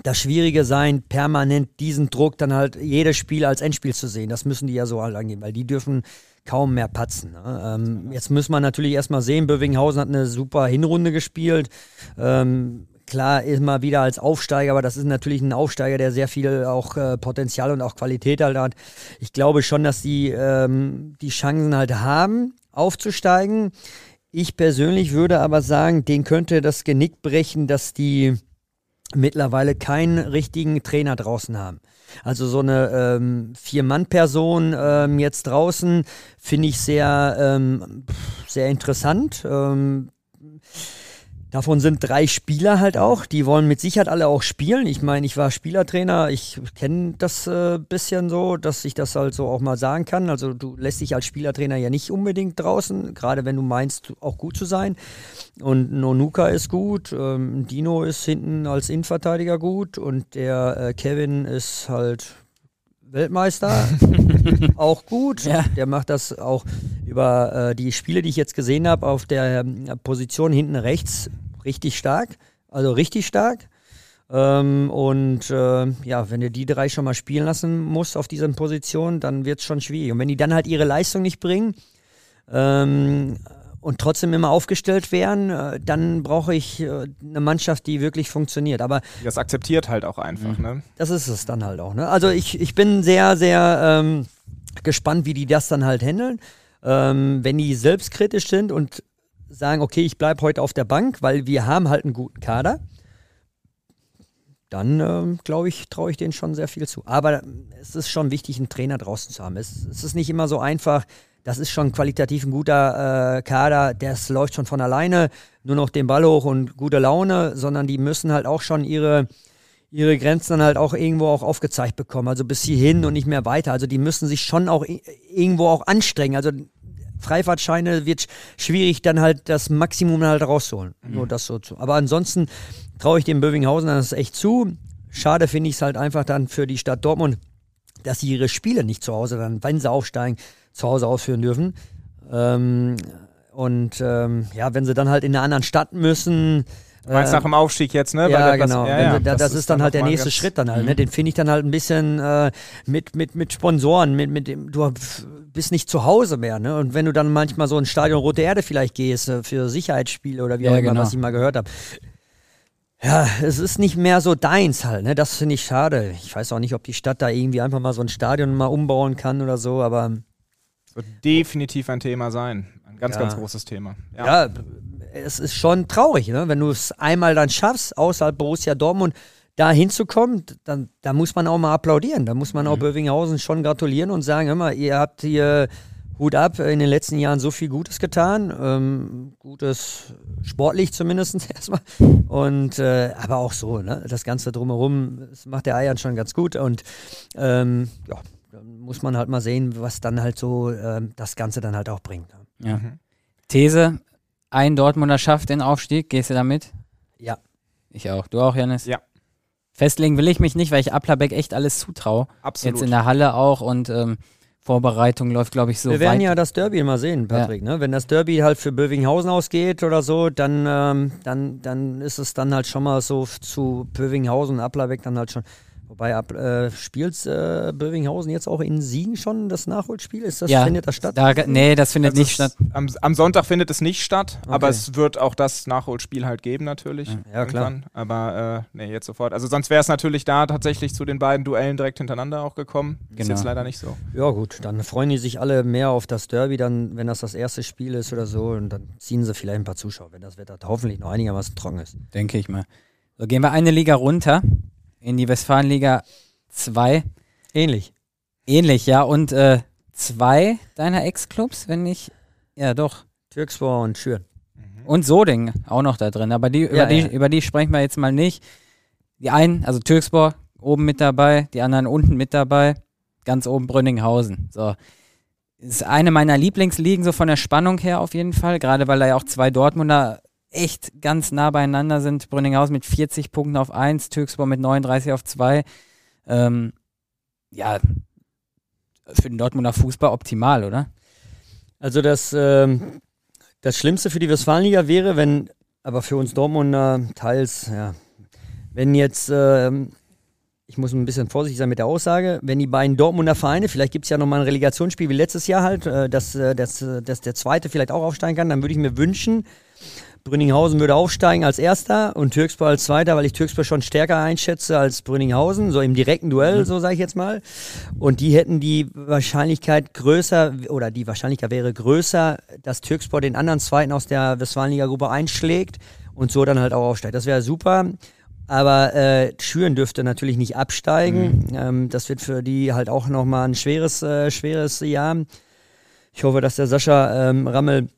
das Schwierige sein, permanent diesen Druck dann halt jedes Spiel als Endspiel zu sehen. Das müssen die ja so halt angehen, weil die dürfen kaum mehr patzen. Ne? Ähm, jetzt muss man natürlich erstmal sehen, Bövinghausen hat eine super Hinrunde gespielt. Ähm, klar, immer wieder als Aufsteiger, aber das ist natürlich ein Aufsteiger, der sehr viel auch äh, Potenzial und auch Qualität halt hat. Ich glaube schon, dass die ähm, die Chancen halt haben, aufzusteigen. Ich persönlich würde aber sagen, den könnte das Genick brechen, dass die mittlerweile keinen richtigen Trainer draußen haben. Also so eine ähm, Vier-Mann-Person ähm, jetzt draußen finde ich sehr, ähm, sehr interessant. Ähm, Davon sind drei Spieler halt auch. Die wollen mit Sicherheit alle auch spielen. Ich meine, ich war Spielertrainer. Ich kenne das äh, bisschen so, dass ich das halt so auch mal sagen kann. Also du lässt dich als Spielertrainer ja nicht unbedingt draußen, gerade wenn du meinst, auch gut zu sein. Und Nonuka ist gut, ähm, Dino ist hinten als Innenverteidiger gut und der äh, Kevin ist halt Weltmeister, auch gut. Ja. Der macht das auch über äh, die Spiele, die ich jetzt gesehen habe, auf der äh, Position hinten rechts richtig stark. Also richtig stark. Ähm, und äh, ja, wenn du die drei schon mal spielen lassen musst auf dieser Position, dann wird es schon schwierig. Und wenn die dann halt ihre Leistung nicht bringen ähm, und trotzdem immer aufgestellt werden, äh, dann brauche ich äh, eine Mannschaft, die wirklich funktioniert. Aber das akzeptiert halt auch einfach, mhm. ne? Das ist es dann halt auch. Ne? Also ich, ich bin sehr, sehr ähm, gespannt, wie die das dann halt handeln. Ähm, wenn die selbstkritisch sind und sagen, okay, ich bleibe heute auf der Bank, weil wir haben halt einen guten Kader, dann ähm, glaube ich, traue ich denen schon sehr viel zu. Aber es ist schon wichtig, einen Trainer draußen zu haben. Es, es ist nicht immer so einfach. Das ist schon qualitativ ein guter äh, Kader, das läuft schon von alleine, nur noch den Ball hoch und gute Laune, sondern die müssen halt auch schon ihre, ihre Grenzen dann halt auch irgendwo auch aufgezeigt bekommen. Also bis hierhin und nicht mehr weiter. Also die müssen sich schon auch irgendwo auch anstrengen. Also Freifahrtscheine wird schwierig, dann halt das Maximum halt rauszuholen. Mhm. Nur das so zu. Aber ansonsten traue ich dem Bövinghausen das echt zu. Schade finde ich es halt einfach dann für die Stadt Dortmund, dass sie ihre Spiele nicht zu Hause dann, wenn sie aufsteigen, zu Hause ausführen dürfen. Ähm, und ähm, ja, wenn sie dann halt in einer anderen Stadt müssen, Du meinst nach dem Aufstieg jetzt, ne? Ja, genau. Ja, ja. Das, das, ist dann, dann halt der nächste Schritt dann halt. Ne? Mhm. Den finde ich dann halt ein bisschen äh, mit, mit, mit Sponsoren, mit, mit dem, du bist nicht zu Hause mehr, ne? Und wenn du dann manchmal so ein Stadion Rote Erde vielleicht gehst, äh, für Sicherheitsspiele oder wie auch immer, genau. was ich mal gehört habe. Ja, es ist nicht mehr so deins halt, ne? Das finde ich schade. Ich weiß auch nicht, ob die Stadt da irgendwie einfach mal so ein Stadion mal umbauen kann oder so, aber. Wird definitiv ein Thema sein. Ein ganz, ja. ganz großes Thema. Ja. ja es ist schon traurig, ne? wenn du es einmal dann schaffst, außerhalb Borussia Dortmund da hinzukommen, dann da muss man auch mal applaudieren. Da muss man mhm. auch Bövinghausen schon gratulieren und sagen, hör mal, ihr habt hier Hut ab, in den letzten Jahren so viel Gutes getan. Ähm, Gutes sportlich zumindest erstmal. Und äh, aber auch so, ne? Das Ganze drumherum, das macht der Eiern schon ganz gut. Und ähm, ja, dann muss man halt mal sehen, was dann halt so ähm, das Ganze dann halt auch bringt. Ja. Mhm. These, ein Dortmunder schafft den Aufstieg. Gehst du damit? Ja. Ich auch. Du auch, Janis? Ja. Festlegen will ich mich nicht, weil ich Applerbeck echt alles zutraue. Absolut. Jetzt in der Halle auch und ähm, Vorbereitung läuft, glaube ich, so Wir werden weit. ja das Derby mal sehen, Patrick. Ja. Ne? Wenn das Derby halt für Bövinghausen ausgeht oder so, dann, ähm, dann, dann ist es dann halt schon mal so zu Bövinghausen, Applerbeck dann halt schon Wobei ab, äh, spielt äh, Bövinghausen jetzt auch in Siegen schon das Nachholspiel? Ist das, ja, findet das statt? Da, nee, das findet also nicht statt. Am, am, Sonntag findet es nicht statt, okay. aber es wird auch das Nachholspiel halt geben natürlich. Ja, ja klar. Aber äh, nee, jetzt sofort. Also sonst wäre es natürlich da tatsächlich zu den beiden Duellen direkt hintereinander auch gekommen. Genau. Ist jetzt leider nicht so. Ja gut, dann freuen die sich alle mehr auf das Derby, dann, wenn das das erste Spiel ist oder so und dann ziehen sie vielleicht ein paar Zuschauer, wenn das Wetter hoffentlich noch einigermaßen trocken ist. Denke ich mal. So, gehen wir eine Liga runter in die Westfalenliga 2. Ähnlich. Ähnlich, ja. Und äh, zwei deiner Ex-Clubs, wenn nicht. Ja, doch. Türkspor und Schüren. Mhm. Und Soding auch noch da drin. Aber die, ja, über, die, ja. über die sprechen wir jetzt mal nicht. Die einen, also Türkspor oben mit dabei, die anderen unten mit dabei. Ganz oben Brünninghausen. So. Ist eine meiner Lieblingsligen, so von der Spannung her auf jeden Fall. Gerade weil da ja auch zwei Dortmunder echt ganz nah beieinander sind. Brünninghausen mit 40 Punkten auf 1, Türkspor mit 39 auf 2. Ähm, ja, für den Dortmunder Fußball optimal, oder? Also das, ähm, das Schlimmste für die Westfalenliga wäre, wenn, aber für uns Dortmunder teils, ja, wenn jetzt, ähm, ich muss ein bisschen vorsichtig sein mit der Aussage, wenn die beiden Dortmunder Vereine, vielleicht gibt es ja nochmal ein Relegationsspiel wie letztes Jahr halt, äh, dass, äh, dass, äh, dass der zweite vielleicht auch aufsteigen kann, dann würde ich mir wünschen, Brünninghausen würde aufsteigen als Erster und Türkspor als Zweiter, weil ich Türkspor schon stärker einschätze als Brünninghausen, so im direkten Duell, mhm. so sage ich jetzt mal. Und die hätten die Wahrscheinlichkeit größer, oder die Wahrscheinlichkeit wäre größer, dass Türkspor den anderen Zweiten aus der Westfalenliga-Gruppe einschlägt und so dann halt auch aufsteigt. Das wäre super. Aber äh, Schüren dürfte natürlich nicht absteigen. Mhm. Ähm, das wird für die halt auch nochmal ein schweres, äh, schweres Jahr. Ich hoffe, dass der Sascha ähm, Rammel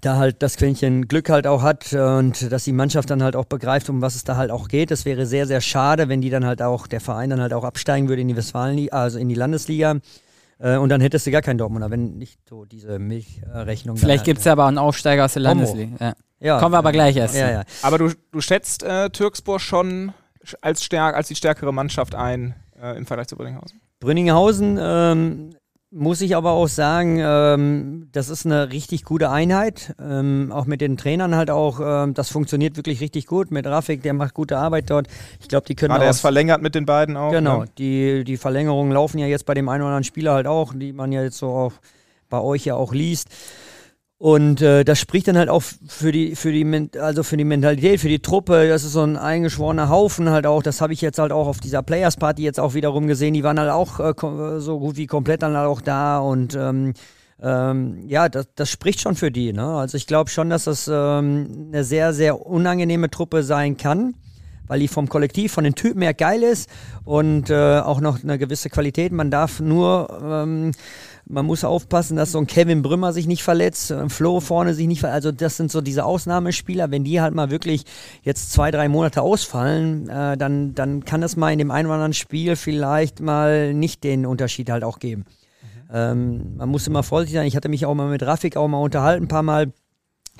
da halt das Quäntchen Glück halt auch hat und dass die Mannschaft dann halt auch begreift, um was es da halt auch geht. Das wäre sehr, sehr schade, wenn die dann halt auch, der Verein dann halt auch absteigen würde in die Westfalenliga, also in die Landesliga. Äh, und dann hättest du gar keinen Dortmunder, wenn nicht so diese Milchrechnung. Vielleicht halt, gibt es ja aber einen Aufsteiger aus der Landesliga. Ja. Ja, Kommen wir aber gleich erst. Ja, ja. Aber du, du schätzt äh, Türkspor schon als, stärk, als die stärkere Mannschaft ein äh, im Vergleich zu Brünninghausen? Brünninghausen ähm, muss ich aber auch sagen, ähm, das ist eine richtig gute Einheit. Ähm, auch mit den Trainern halt auch, ähm, das funktioniert wirklich richtig gut. Mit Rafik, der macht gute Arbeit dort. Ich glaube, die können Ah, der ist verlängert mit den beiden auch. Genau, Ne? die, die Verlängerungen laufen ja jetzt bei dem einen oder anderen Spieler halt auch, die man ja jetzt so auch bei euch ja auch liest. Und äh, das spricht dann halt auch für die, für die, also für die Mentalität, für die Truppe. Das ist so ein eingeschworener Haufen halt auch. Das habe ich jetzt halt auch auf dieser Players Party jetzt auch wiederum gesehen. Die waren halt auch äh, so gut wie komplett dann halt auch da und ähm, ähm, ja, das, das spricht schon für die. Ne? Also ich glaube schon, dass das ähm, eine sehr, sehr unangenehme Truppe sein kann, weil die vom Kollektiv, von den Typen her geil ist und äh, auch noch eine gewisse Qualität. Man darf nur, ähm, man muss aufpassen, dass so ein Kevin Brümmer sich nicht verletzt, ein Flo vorne sich nicht verletzt. Also das sind so diese Ausnahmespieler. Wenn die halt mal wirklich jetzt zwei, drei Monate ausfallen, äh, dann, dann kann es mal in dem einen oder anderen Spiel vielleicht mal nicht den Unterschied halt auch geben. Ähm, man muss immer vorsichtig sein. Ich hatte mich auch mal mit Rafik auch mal unterhalten, ein paar Mal.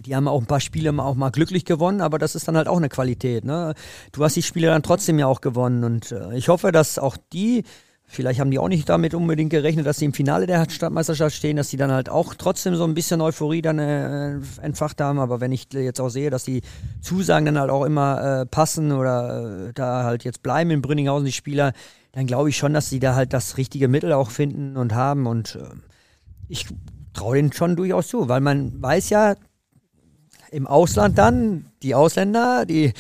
Die haben auch ein paar Spiele auch mal glücklich gewonnen, aber das ist dann halt auch eine Qualität. Ne? Du hast die Spiele dann trotzdem ja auch gewonnen und äh, ich hoffe, dass auch die, vielleicht haben die auch nicht damit unbedingt gerechnet, dass sie im Finale der Stadtmeisterschaft stehen, dass die dann halt auch trotzdem so ein bisschen Euphorie dann äh, entfacht haben. Aber wenn ich jetzt auch sehe, dass die Zusagen dann halt auch immer äh, passen oder äh, da halt jetzt bleiben in Brünninghausen die Spieler, dann glaube ich schon, dass sie da halt das richtige Mittel auch finden und haben und äh, ich traue denen schon durchaus zu, weil man weiß ja, im Ausland dann, die Ausländer, die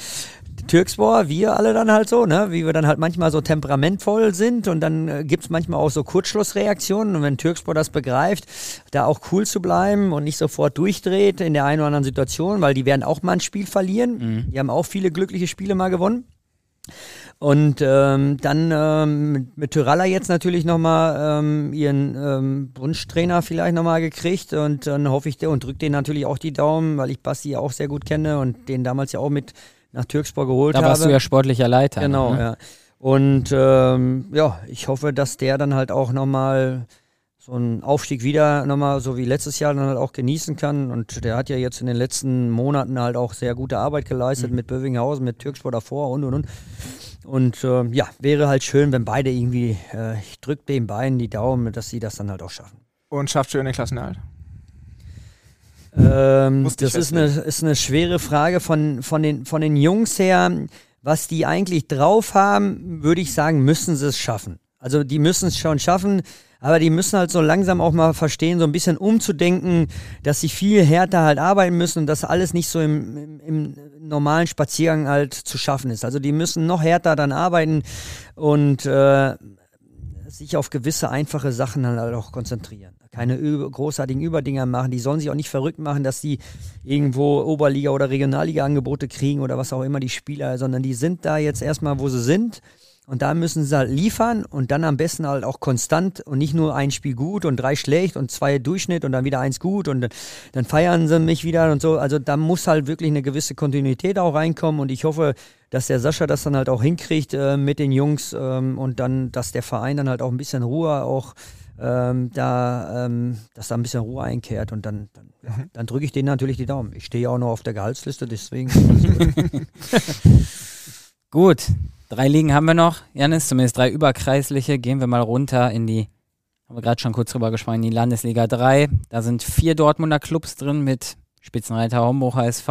Türkspor, wir alle dann halt so, ne, wie wir dann halt manchmal so temperamentvoll sind und dann äh, gibt es manchmal auch so Kurzschlussreaktionen und wenn Türkspor das begreift, da auch cool zu bleiben und nicht sofort durchdreht in der einen oder anderen Situation, weil die werden auch mal ein Spiel verlieren. Die haben auch viele glückliche Spiele mal gewonnen. Und ähm, dann ähm, mit- Tyralla jetzt natürlich nochmal ähm, ihren ähm, Wunschtrainer vielleicht nochmal gekriegt und dann hoffe ich, der und drücke den natürlich auch die Daumen, weil ich Basti ja auch sehr gut kenne und den damals ja auch mit nach Türkspor geholt Da habe. warst du ja sportlicher Leiter. Genau, ne? ja. Und ähm, ja, ich hoffe, dass der dann halt auch nochmal so einen Aufstieg wieder nochmal, so wie letztes Jahr, dann halt auch genießen kann. Und der hat ja jetzt in den letzten Monaten halt auch sehr gute Arbeit geleistet Mhm. mit Bövinghausen, mit Türkspor davor und und und. Und ähm, ja, wäre halt schön, wenn beide irgendwie, äh, ich drücke den beiden die Daumen, dass sie das dann halt auch schaffen. Und schafft schön den Klassenerhalt. Ähm, das ist eine, ist eine schwere Frage von, von, den, von den Jungs her. Was die eigentlich drauf haben, würde ich sagen, müssen sie es schaffen. Also die müssen es schon schaffen, aber die müssen halt so langsam auch mal verstehen, so ein bisschen umzudenken, dass sie viel härter halt arbeiten müssen und dass alles nicht so im, im, im normalen Spaziergang halt zu schaffen ist. Also die müssen noch härter dann arbeiten und äh, sich auf gewisse einfache Sachen halt auch konzentrieren. Keine großartigen Überdinger machen. Die sollen sich auch nicht verrückt machen, dass die irgendwo Oberliga- oder Regionalliga-Angebote kriegen oder was auch immer die Spieler, sondern die sind da jetzt erstmal, wo sie sind. Und da müssen sie halt liefern und dann am besten halt auch konstant und nicht nur ein Spiel gut und drei schlecht und zwei Durchschnitt und dann wieder eins gut und dann, dann feiern sie mich wieder und so. Also da muss halt wirklich eine gewisse Kontinuität auch reinkommen und ich hoffe, dass der Sascha das dann halt auch hinkriegt äh, mit den Jungs ähm, und dann, dass der Verein dann halt auch ein bisschen Ruhe auch ähm, da, ähm, dass da ein bisschen Ruhe einkehrt und dann, dann, ja, dann drücke ich denen natürlich die Daumen. Ich stehe ja auch noch auf der Gehaltsliste, deswegen. Gut, drei Ligen haben wir noch, Janis, zumindest drei überkreisliche. Gehen wir mal runter in die, haben wir gerade schon kurz drüber gesprochen, in die Landesliga 3. Da sind vier Dortmunder Clubs drin mit Spitzenreiter Homburg HSV.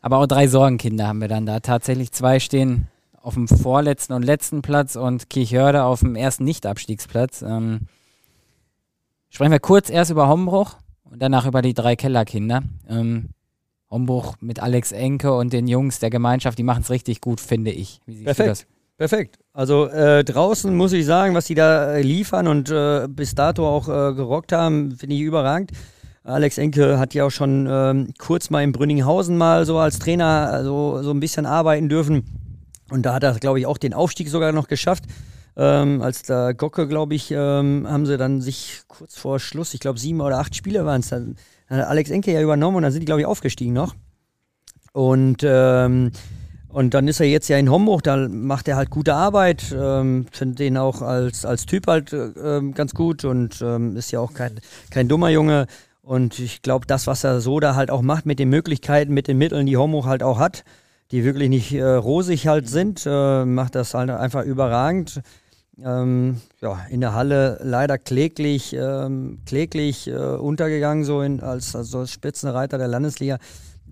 Aber auch drei Sorgenkinder haben wir dann da. Tatsächlich zwei stehen auf dem vorletzten und letzten Platz und Kirchhörde auf dem ersten Nicht-Abstiegsplatz. Ähm, sprechen wir kurz erst über Hombruch und danach über die drei Kellerkinder. Ähm, Hombruch mit Alex Enke und den Jungs der Gemeinschaft, die machen es richtig gut, finde ich. Wie siehst du Perfekt. das? Perfekt. Also äh, draußen muss ich sagen, was die da äh, liefern und äh, bis dato auch äh, gerockt haben, finde ich überragend. Alex Enke hat ja auch schon ähm, kurz mal in Brünninghausen mal so als Trainer also, so ein bisschen arbeiten dürfen. Und da hat er, glaube ich, auch den Aufstieg sogar noch geschafft. Ähm, als da Gocke, glaube ich, ähm, haben sie dann sich kurz vor Schluss, ich glaube sieben oder acht Spiele waren es, dann hat Alex Enke ja übernommen und dann sind die, glaube ich, aufgestiegen noch. Und ähm, und dann ist er jetzt ja in Homburg, da macht er halt gute Arbeit, ähm, finde den auch als, als Typ halt äh, ganz gut und ähm, ist ja auch kein, kein dummer Junge. Und ich glaube, das, was er so da halt auch macht mit den Möglichkeiten, mit den Mitteln, die Homburg halt auch hat, die wirklich nicht äh, rosig halt sind, äh, macht das halt einfach überragend. Ähm, ja, in der Halle leider kläglich, ähm, kläglich äh, untergegangen, so in, als, als Spitzenreiter der Landesliga.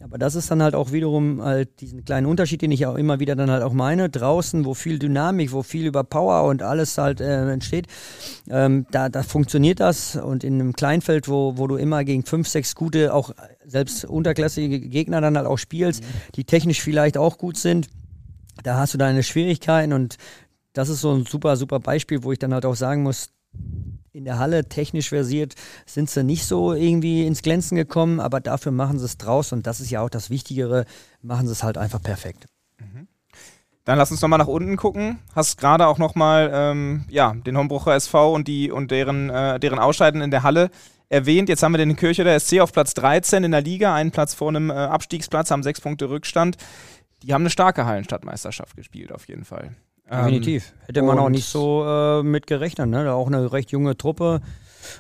Aber das ist dann halt auch wiederum halt diesen kleinen Unterschied, den ich auch immer wieder dann halt auch meine. Draußen, wo viel Dynamik, wo viel über Power und alles halt äh, entsteht, ähm, da, da funktioniert das. Und in einem Kleinfeld, wo, wo du immer gegen fünf, sechs gute, auch selbst unterklassige Gegner dann halt auch spielst, mhm. die technisch vielleicht auch gut sind, da hast du deine Schwierigkeiten und das ist so ein super, super Beispiel, wo ich dann halt auch sagen muss, in der Halle technisch versiert sind sie nicht so irgendwie ins Glänzen gekommen, aber dafür machen sie es draus und das ist ja auch das Wichtigere, machen sie es halt einfach perfekt. Mhm. Dann lass uns nochmal nach unten gucken. Hast gerade auch nochmal ähm, ja, den Hombrucher SV und, die, und deren, äh, deren Ausscheiden in der Halle erwähnt. Jetzt haben wir den Kirche der SC auf Platz 13 in der Liga, einen Platz vor einem äh, Abstiegsplatz, haben sechs Punkte Rückstand. Die haben eine starke Hallenstadtmeisterschaft gespielt, auf jeden Fall. Definitiv. Ähm, Hätte man auch nicht so äh, mit gerechnet. Ne? Auch eine recht junge Truppe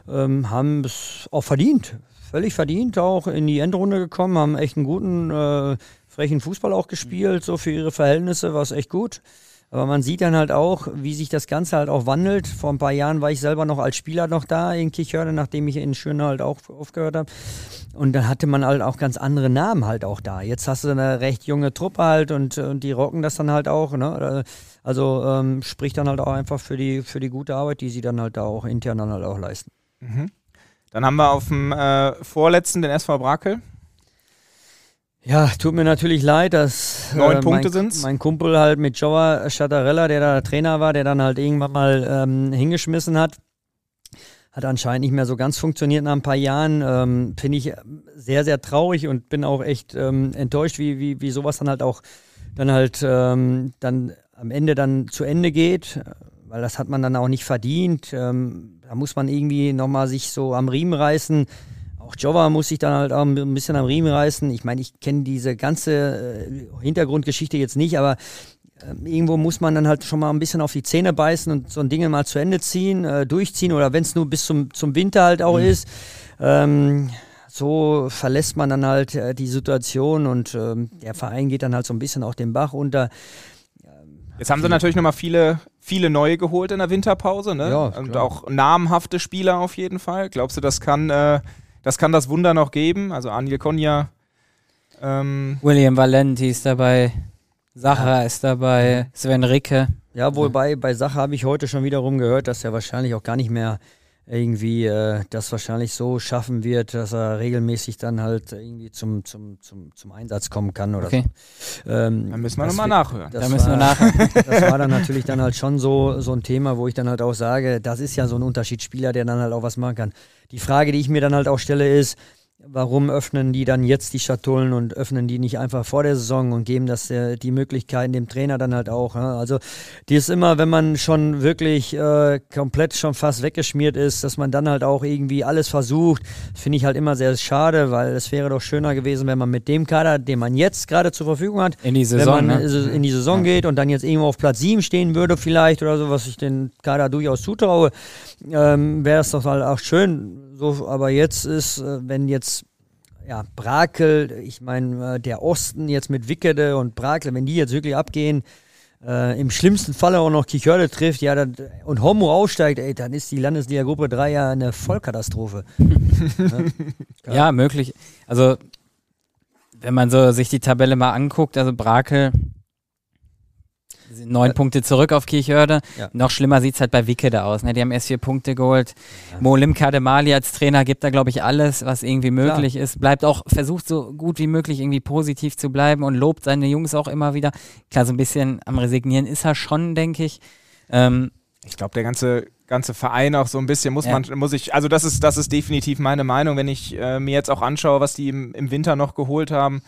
ähm, haben es auch verdient. Völlig verdient, auch in die Endrunde gekommen, haben echt einen guten, äh, frechen Fußball auch gespielt, so für ihre Verhältnisse war es echt gut. Aber man sieht dann halt auch, wie sich das Ganze halt auch wandelt. Vor ein paar Jahren war ich selber noch als Spieler noch da in Kichörde, nachdem ich in Schöne halt auch aufgehört habe. Und dann hatte man halt auch ganz andere Namen halt auch da. Jetzt hast du eine recht junge Truppe halt und, und die rocken das dann halt auch. Ne? Also ähm, spricht dann halt auch einfach für die, für die gute Arbeit, die sie dann halt da auch intern dann halt auch leisten. Mhm. Dann haben wir auf dem äh, vorletzten den SV Brakel. Ja, tut mir natürlich leid, dass neun äh, Punkte sind's. Mein Kumpel halt mit Joa Schattarella, der da Trainer war, der dann halt irgendwann mal ähm, hingeschmissen hat, hat anscheinend nicht mehr so ganz funktioniert nach ein paar Jahren. Ähm, Finde ich sehr, sehr traurig und bin auch echt ähm, enttäuscht, wie, wie, wie sowas dann halt auch dann halt ähm, dann am Ende dann zu Ende geht, weil das hat man dann auch nicht verdient. Ähm, da muss man irgendwie nochmal sich so am Riemen reißen. Auch Jova muss sich dann halt auch ein bisschen am Riemen reißen. Ich meine, ich kenne diese ganze äh, Hintergrundgeschichte jetzt nicht, aber äh, irgendwo muss man dann halt schon mal ein bisschen auf die Zähne beißen und so ein Ding mal zu Ende ziehen, äh, durchziehen oder wenn es nur bis zum, zum Winter halt auch mhm. ist. Ähm, so verlässt man dann halt äh, die Situation und ähm, der Verein geht dann halt so ein bisschen auch den Bach unter. Jetzt haben sie natürlich nochmal viele, viele neue geholt in der Winterpause, ne? Ja, und auch namhafte Spieler auf jeden Fall. Glaubst du, das kann, äh, das kann das Wunder noch geben? Also Anil Konya. Ähm William Valenti ist dabei, Sacha ja. ist dabei, Sven Ricke. Ja, wohl bei, bei Sacha habe ich heute schon wiederum gehört, dass er wahrscheinlich auch gar nicht mehr irgendwie äh, das wahrscheinlich so schaffen wird, dass er regelmäßig dann halt irgendwie zum, zum, zum, zum Einsatz kommen kann oder okay. so. Ähm, dann müssen wir nochmal nachhören. Da müssen wir nachhören. das war dann natürlich dann halt schon so, so ein Thema, wo ich dann halt auch sage, das ist ja so ein Unterschiedsspieler, der dann halt auch was machen kann. Die Frage, die ich mir dann halt auch stelle, ist, Warum öffnen die dann jetzt die Schatullen und öffnen die nicht einfach vor der Saison und geben das äh, die Möglichkeiten dem Trainer dann halt auch? Ja? Also die ist immer, wenn man schon wirklich äh, komplett schon fast weggeschmiert ist, dass man dann halt auch irgendwie alles versucht, finde ich halt immer sehr schade, weil es wäre doch schöner gewesen, wenn man mit dem Kader, den man jetzt gerade zur Verfügung hat, in die Saison, wenn man ne? in die Saison ja. geht und dann jetzt irgendwo auf Platz 7 stehen würde vielleicht oder so, was ich den Kader durchaus zutraue, ähm, wäre es doch halt auch schön. So, aber jetzt ist, äh, wenn jetzt ja, Brakel, ich meine, äh, der Osten jetzt mit Wickede und Brakel, wenn die jetzt wirklich abgehen, äh, im schlimmsten Falle auch noch Kichörde trifft, ja, dann, und Homo aussteigt, ey, dann ist die Landesliga Gruppe 3 ja eine Vollkatastrophe. ja, ja, möglich. Also, wenn man so sich die Tabelle mal anguckt, also Brakel neun Punkte zurück auf Kirchhörde. Ja. Noch schlimmer sieht es halt bei Wickede aus. Ne? Die haben erst vier Punkte geholt. Ja. Molim Kademali als Trainer gibt da, glaube ich, alles, was irgendwie möglich Klar. ist. Bleibt auch, versucht so gut wie möglich irgendwie positiv zu bleiben und lobt seine Jungs auch immer wieder. Klar, so ein bisschen am Resignieren ist er schon, denke ich. Ähm, ich glaube, der ganze ganze Verein auch so ein bisschen muss ja. man muss ich also das ist das ist definitiv meine Meinung wenn ich äh, mir jetzt auch anschaue was die im, im Winter noch geholt haben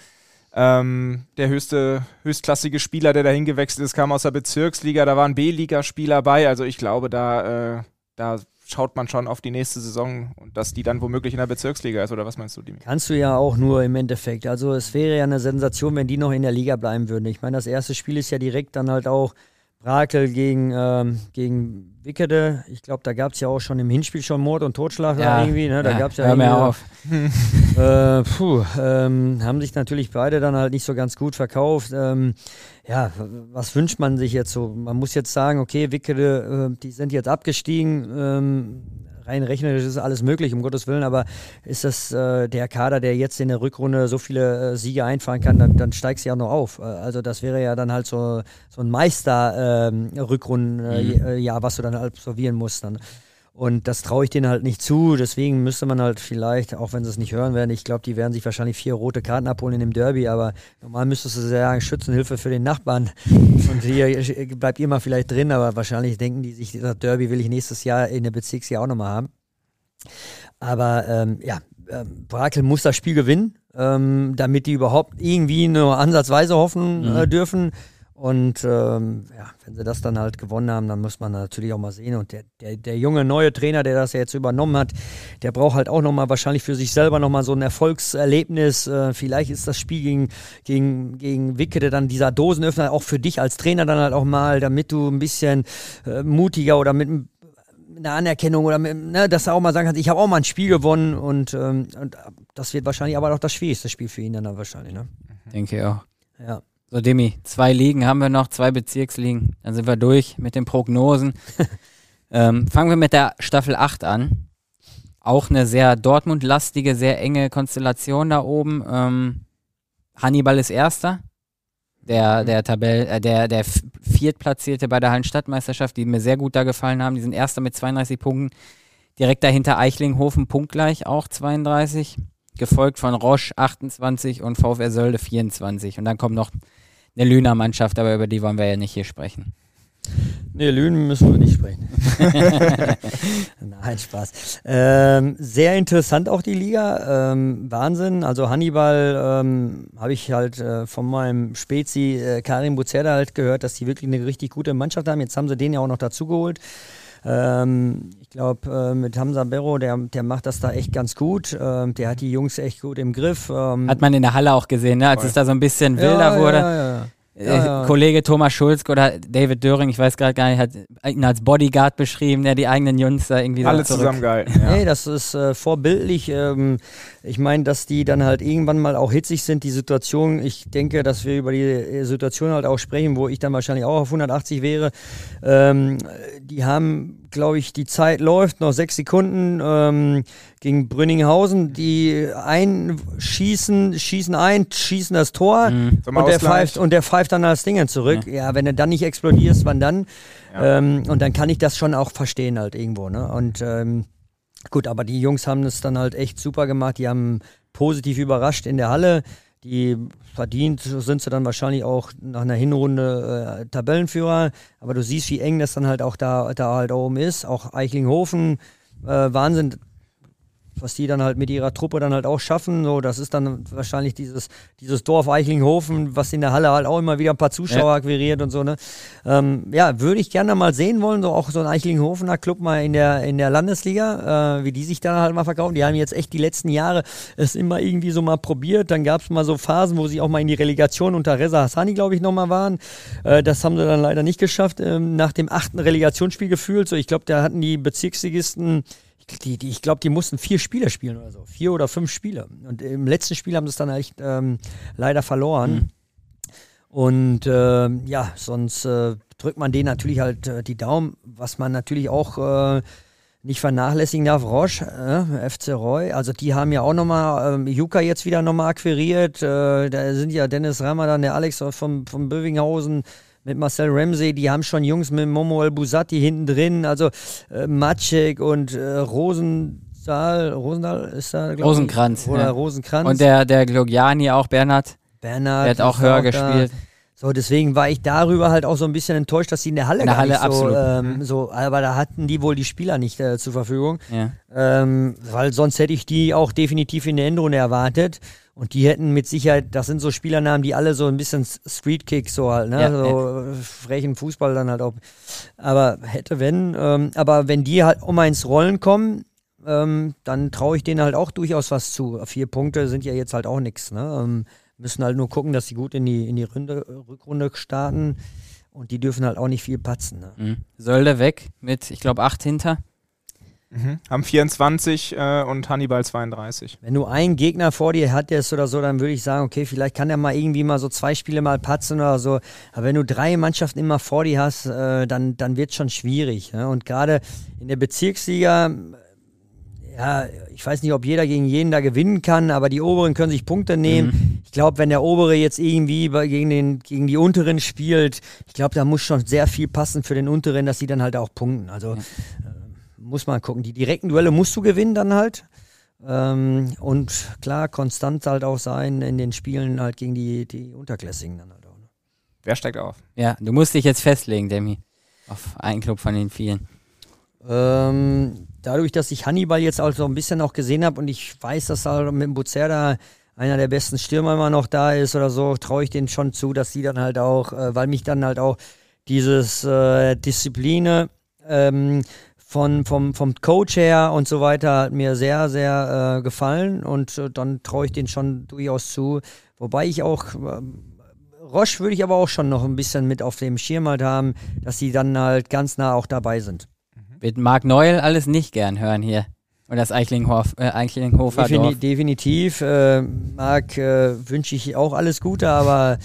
Ähm, der höchste, höchstklassige Spieler, der dahin gewechselt ist, kam aus der Bezirksliga. Da waren B-Liga-Spieler bei. Also ich glaube, da, äh, da schaut man schon auf die nächste Saison und dass die dann womöglich in der Bezirksliga ist. Oder was meinst du, Dimi? Kannst du ja auch nur im Endeffekt. Also es wäre ja eine Sensation, wenn die noch in der Liga bleiben würden. Ich meine, das erste Spiel ist ja direkt dann halt auch Brakel gegen, ähm, gegen Wickede. Ich glaube, da gab es ja auch schon im Hinspiel schon Mord und Totschlag Ja, irgendwie. Ne? Da ja, gab's ja hör mir auf. äh, puh, ähm, haben sich natürlich beide dann halt nicht so ganz gut verkauft. Ähm, ja, was wünscht man sich jetzt so? Man muss jetzt sagen, okay, Wickede, äh, die sind jetzt abgestiegen. Ähm, rein rechnerisch ist alles möglich, um Gottes Willen, aber ist das äh, der Kader, der jetzt in der Rückrunde so viele äh, Siege einfahren kann, dann, dann steigst du ja noch auf. Äh, also das wäre ja dann halt so, so ein Meister-Rückrunden-Jahr, äh, Jahr, was du dann absolvieren musst. Dann. Und das traue ich denen halt nicht zu. Deswegen müsste man halt vielleicht, auch wenn sie es nicht hören werden, ich glaube, die werden sich wahrscheinlich vier rote Karten abholen in dem Derby, aber normal müsstest du sagen, Schützenhilfe für den Nachbarn. Und hier bleibt ihr mal vielleicht drin, aber wahrscheinlich denken die sich, dieser Derby will ich nächstes Jahr in der Bezirksjahr auch nochmal haben. Aber ähm, ja, ähm, Brakel muss das Spiel gewinnen, ähm, damit die überhaupt irgendwie nur ansatzweise hoffen äh, dürfen. Und ähm, ja, wenn sie das dann halt gewonnen haben, dann muss man natürlich auch mal sehen. Und der, der, der junge neue Trainer, der das ja jetzt übernommen hat, der braucht halt auch nochmal wahrscheinlich für sich selber nochmal so ein Erfolgserlebnis. Äh, vielleicht ist das Spiel gegen, gegen, gegen Wickede dann dieser Dosenöffner auch für dich als Trainer dann halt auch mal, damit du ein bisschen äh, mutiger oder mit einem eine Anerkennung oder mit, ne, dass er auch mal sagen kann, ich habe auch mal ein Spiel gewonnen und, ähm, und das wird wahrscheinlich aber auch das schwierigste Spiel für ihn dann wahrscheinlich. Ne? Denke ich auch. Ja. So, Demi, zwei Ligen haben wir noch, zwei Bezirksligen. Dann sind wir durch mit den Prognosen. ähm, fangen wir mit der Staffel 8 an. Auch eine sehr Dortmund-lastige, sehr enge Konstellation da oben. Ähm, Hannibal ist Erster. Der, der Tabell, äh, der, der Viertplatzierte bei der Hallenstadtmeisterschaft, die mir sehr gut da gefallen haben. Die sind Erster mit 32 Punkten. Direkt dahinter Eichlinghofen punktgleich, auch 32. Gefolgt von Roche 28 und VfR Sölde 24. Und dann kommt noch eine Lüner Mannschaft, aber über die wollen wir ja nicht hier sprechen. Nee, Lünen müssen wir nicht sprechen. Nein, Spaß. Ähm, sehr interessant auch die Liga. Ähm, Wahnsinn. Also Hannibal ähm, habe ich halt äh, von meinem Spezi äh, Karim Buzerda halt gehört, dass die wirklich eine richtig gute Mannschaft haben. Jetzt haben sie den ja auch noch dazu geholt. Ähm, ich glaube, äh, mit Hamza Berro, der, der macht das da echt ganz gut. Ähm, der hat die Jungs echt gut im Griff. Ähm, Hat man in der Halle auch gesehen, ne? als es da so ein bisschen wilder ja, wurde. Ja, ja, ja. Äh, Ja. Kollege Thomas Schulz oder David Döring, ich weiß gerade gar nicht, hat ihn als Bodyguard beschrieben, der die eigenen Jungs da irgendwie so Alle zurück- zusammengehalten. Ja. Nee, das ist äh, vorbildlich. Ähm, ich meine, dass die dann halt irgendwann mal auch hitzig sind, die Situation. Ich denke, dass wir über die äh, Situation halt auch sprechen, wo ich dann wahrscheinlich auch auf 180 wäre. Ähm, die haben, glaube ich, die Zeit läuft, noch sechs Sekunden ähm, gegen Brünninghausen. Die einschießen, schießen ein, schießen das Tor Mhm. Und, der pfeift, und der pfeift dann das Ding zurück. Ja. wenn du dann nicht explodierst, wann dann? Ähm, und dann kann ich das schon auch verstehen halt irgendwo. Ne? Und ähm, Gut, aber die Jungs haben es dann halt echt super gemacht. Die haben positiv überrascht in der Halle. Die verdient sind sie dann wahrscheinlich auch nach einer Hinrunde äh, Tabellenführer. Aber du siehst, wie eng das dann halt auch da, da halt oben ist. Auch Eichlinghofen, äh, Wahnsinn, was die dann halt mit ihrer Truppe dann halt auch schaffen. So, das ist dann wahrscheinlich dieses, dieses Dorf Eichlinghofen, was in der Halle halt auch immer wieder ein paar Zuschauer akquiriert und so. Ne? Ähm, ja, würde ich gerne mal sehen wollen, so auch so ein Eichlingehofener Club mal in der, in der Landesliga, äh, wie die sich da halt mal verkaufen. Die haben jetzt echt die letzten Jahre es immer irgendwie so mal probiert. Dann gab es mal so Phasen, wo sie auch mal in die Relegation unter Reza Hassani, glaube ich, nochmal waren. Äh, das haben sie dann leider nicht geschafft. Ähm, nach dem achten Relegationsspiel gefühlt. So, ich glaube, da hatten die Bezirksligisten die, die, ich glaube, die mussten vier Spiele spielen oder so. Vier oder fünf Spiele. Und im letzten Spiel haben sie es dann echt ähm, leider verloren. Und ähm, ja, sonst äh, drückt man denen natürlich halt äh, die Daumen, was man natürlich auch äh, nicht vernachlässigen darf. Roche, äh, FC Roy, also die haben ja auch nochmal ähm, Juka jetzt wieder nochmal akquiriert. Äh, da sind ja Dennis Ramadan, der Alex vom, vom Bövinghausen mit Marcel Ramsey, die haben schon Jungs mit Momo El Busatti hinten drin, also äh, Maciek und äh, Rosendahl, Rosendahl ist da, glaub ich, Rosenkranz, Oder ja. Rosenkranz. Und der, der Glogiani auch, Bernhard, Bernhard. der hat auch höher da. gespielt. So, deswegen war ich darüber halt auch so ein bisschen enttäuscht, dass sie in der Halle In der gar Halle nicht so, absolut. ähm, Mhm. so, aber da hatten die wohl die Spieler nicht äh, zur Verfügung. Ja. Ähm, weil sonst hätte ich die auch definitiv in der Endrunde erwartet. Und die hätten mit Sicherheit, das sind so Spielernamen, die alle so ein bisschen Streetkick so halt, ne? Ja, so äh, frechen Fußball dann halt auch. Aber hätte, wenn, ähm, aber wenn die halt um ins Rollen kommen, ähm, dann traue ich denen halt auch durchaus was zu. Vier Punkte sind ja jetzt halt auch nichts, ne? Ähm, müssen halt nur gucken, dass sie gut in die, in die Runde, Rückrunde starten. Und die dürfen halt auch nicht viel patzen. Ne? Mhm. Sölde weg mit, ich glaube, acht hinter. Mhm. Haben 24 äh, und Hannibal 32. Wenn du einen Gegner vor dir hattest oder so, dann würde ich sagen, okay, vielleicht kann der mal irgendwie mal so zwei Spiele mal patzen oder so. Aber wenn du drei Mannschaften immer vor dir hast, äh, dann, dann wird es schon schwierig. Ne? Und gerade in der Bezirksliga, ja, ich weiß nicht, ob jeder gegen jeden da gewinnen kann, aber die Oberen können sich Punkte nehmen. Ich glaube, wenn der Obere jetzt irgendwie bei- gegen, den, gegen die Unteren spielt, ich glaube, da muss schon sehr viel passen für den Unteren, dass sie dann halt auch punkten. Also äh, muss man gucken. Die direkten Duelle musst du gewinnen dann halt. Ähm, und klar, konstant halt auch sein in den Spielen halt gegen die, die Unterklassigen dann halt auch. Ne? Wer steigt auf? Ja, du musst dich jetzt festlegen, Demi. Auf einen Club von den vielen. Ähm, dadurch, dass ich Hannibal jetzt auch so ein bisschen auch gesehen habe und ich weiß, dass halt mit dem Buzerda einer der besten Stürmer immer noch da ist oder so, traue ich denen schon zu, dass die dann halt auch, äh, weil mich dann halt auch dieses äh, Diszipline ähm, von, vom, vom Coach her und so weiter hat mir sehr, sehr äh, gefallen und äh, dann traue ich denen schon durchaus zu. Wobei ich auch, ähm, Roche würde ich aber auch schon noch ein bisschen mit auf dem Schirm halt haben, dass die dann halt ganz nah auch dabei sind. Wird Marc Neul alles nicht gern hören hier. Und das Eichlinghof, äh, Eichlinghofer Defini Dorf. definitiv. Äh, Marc äh, wünsche ich auch alles Gute, aber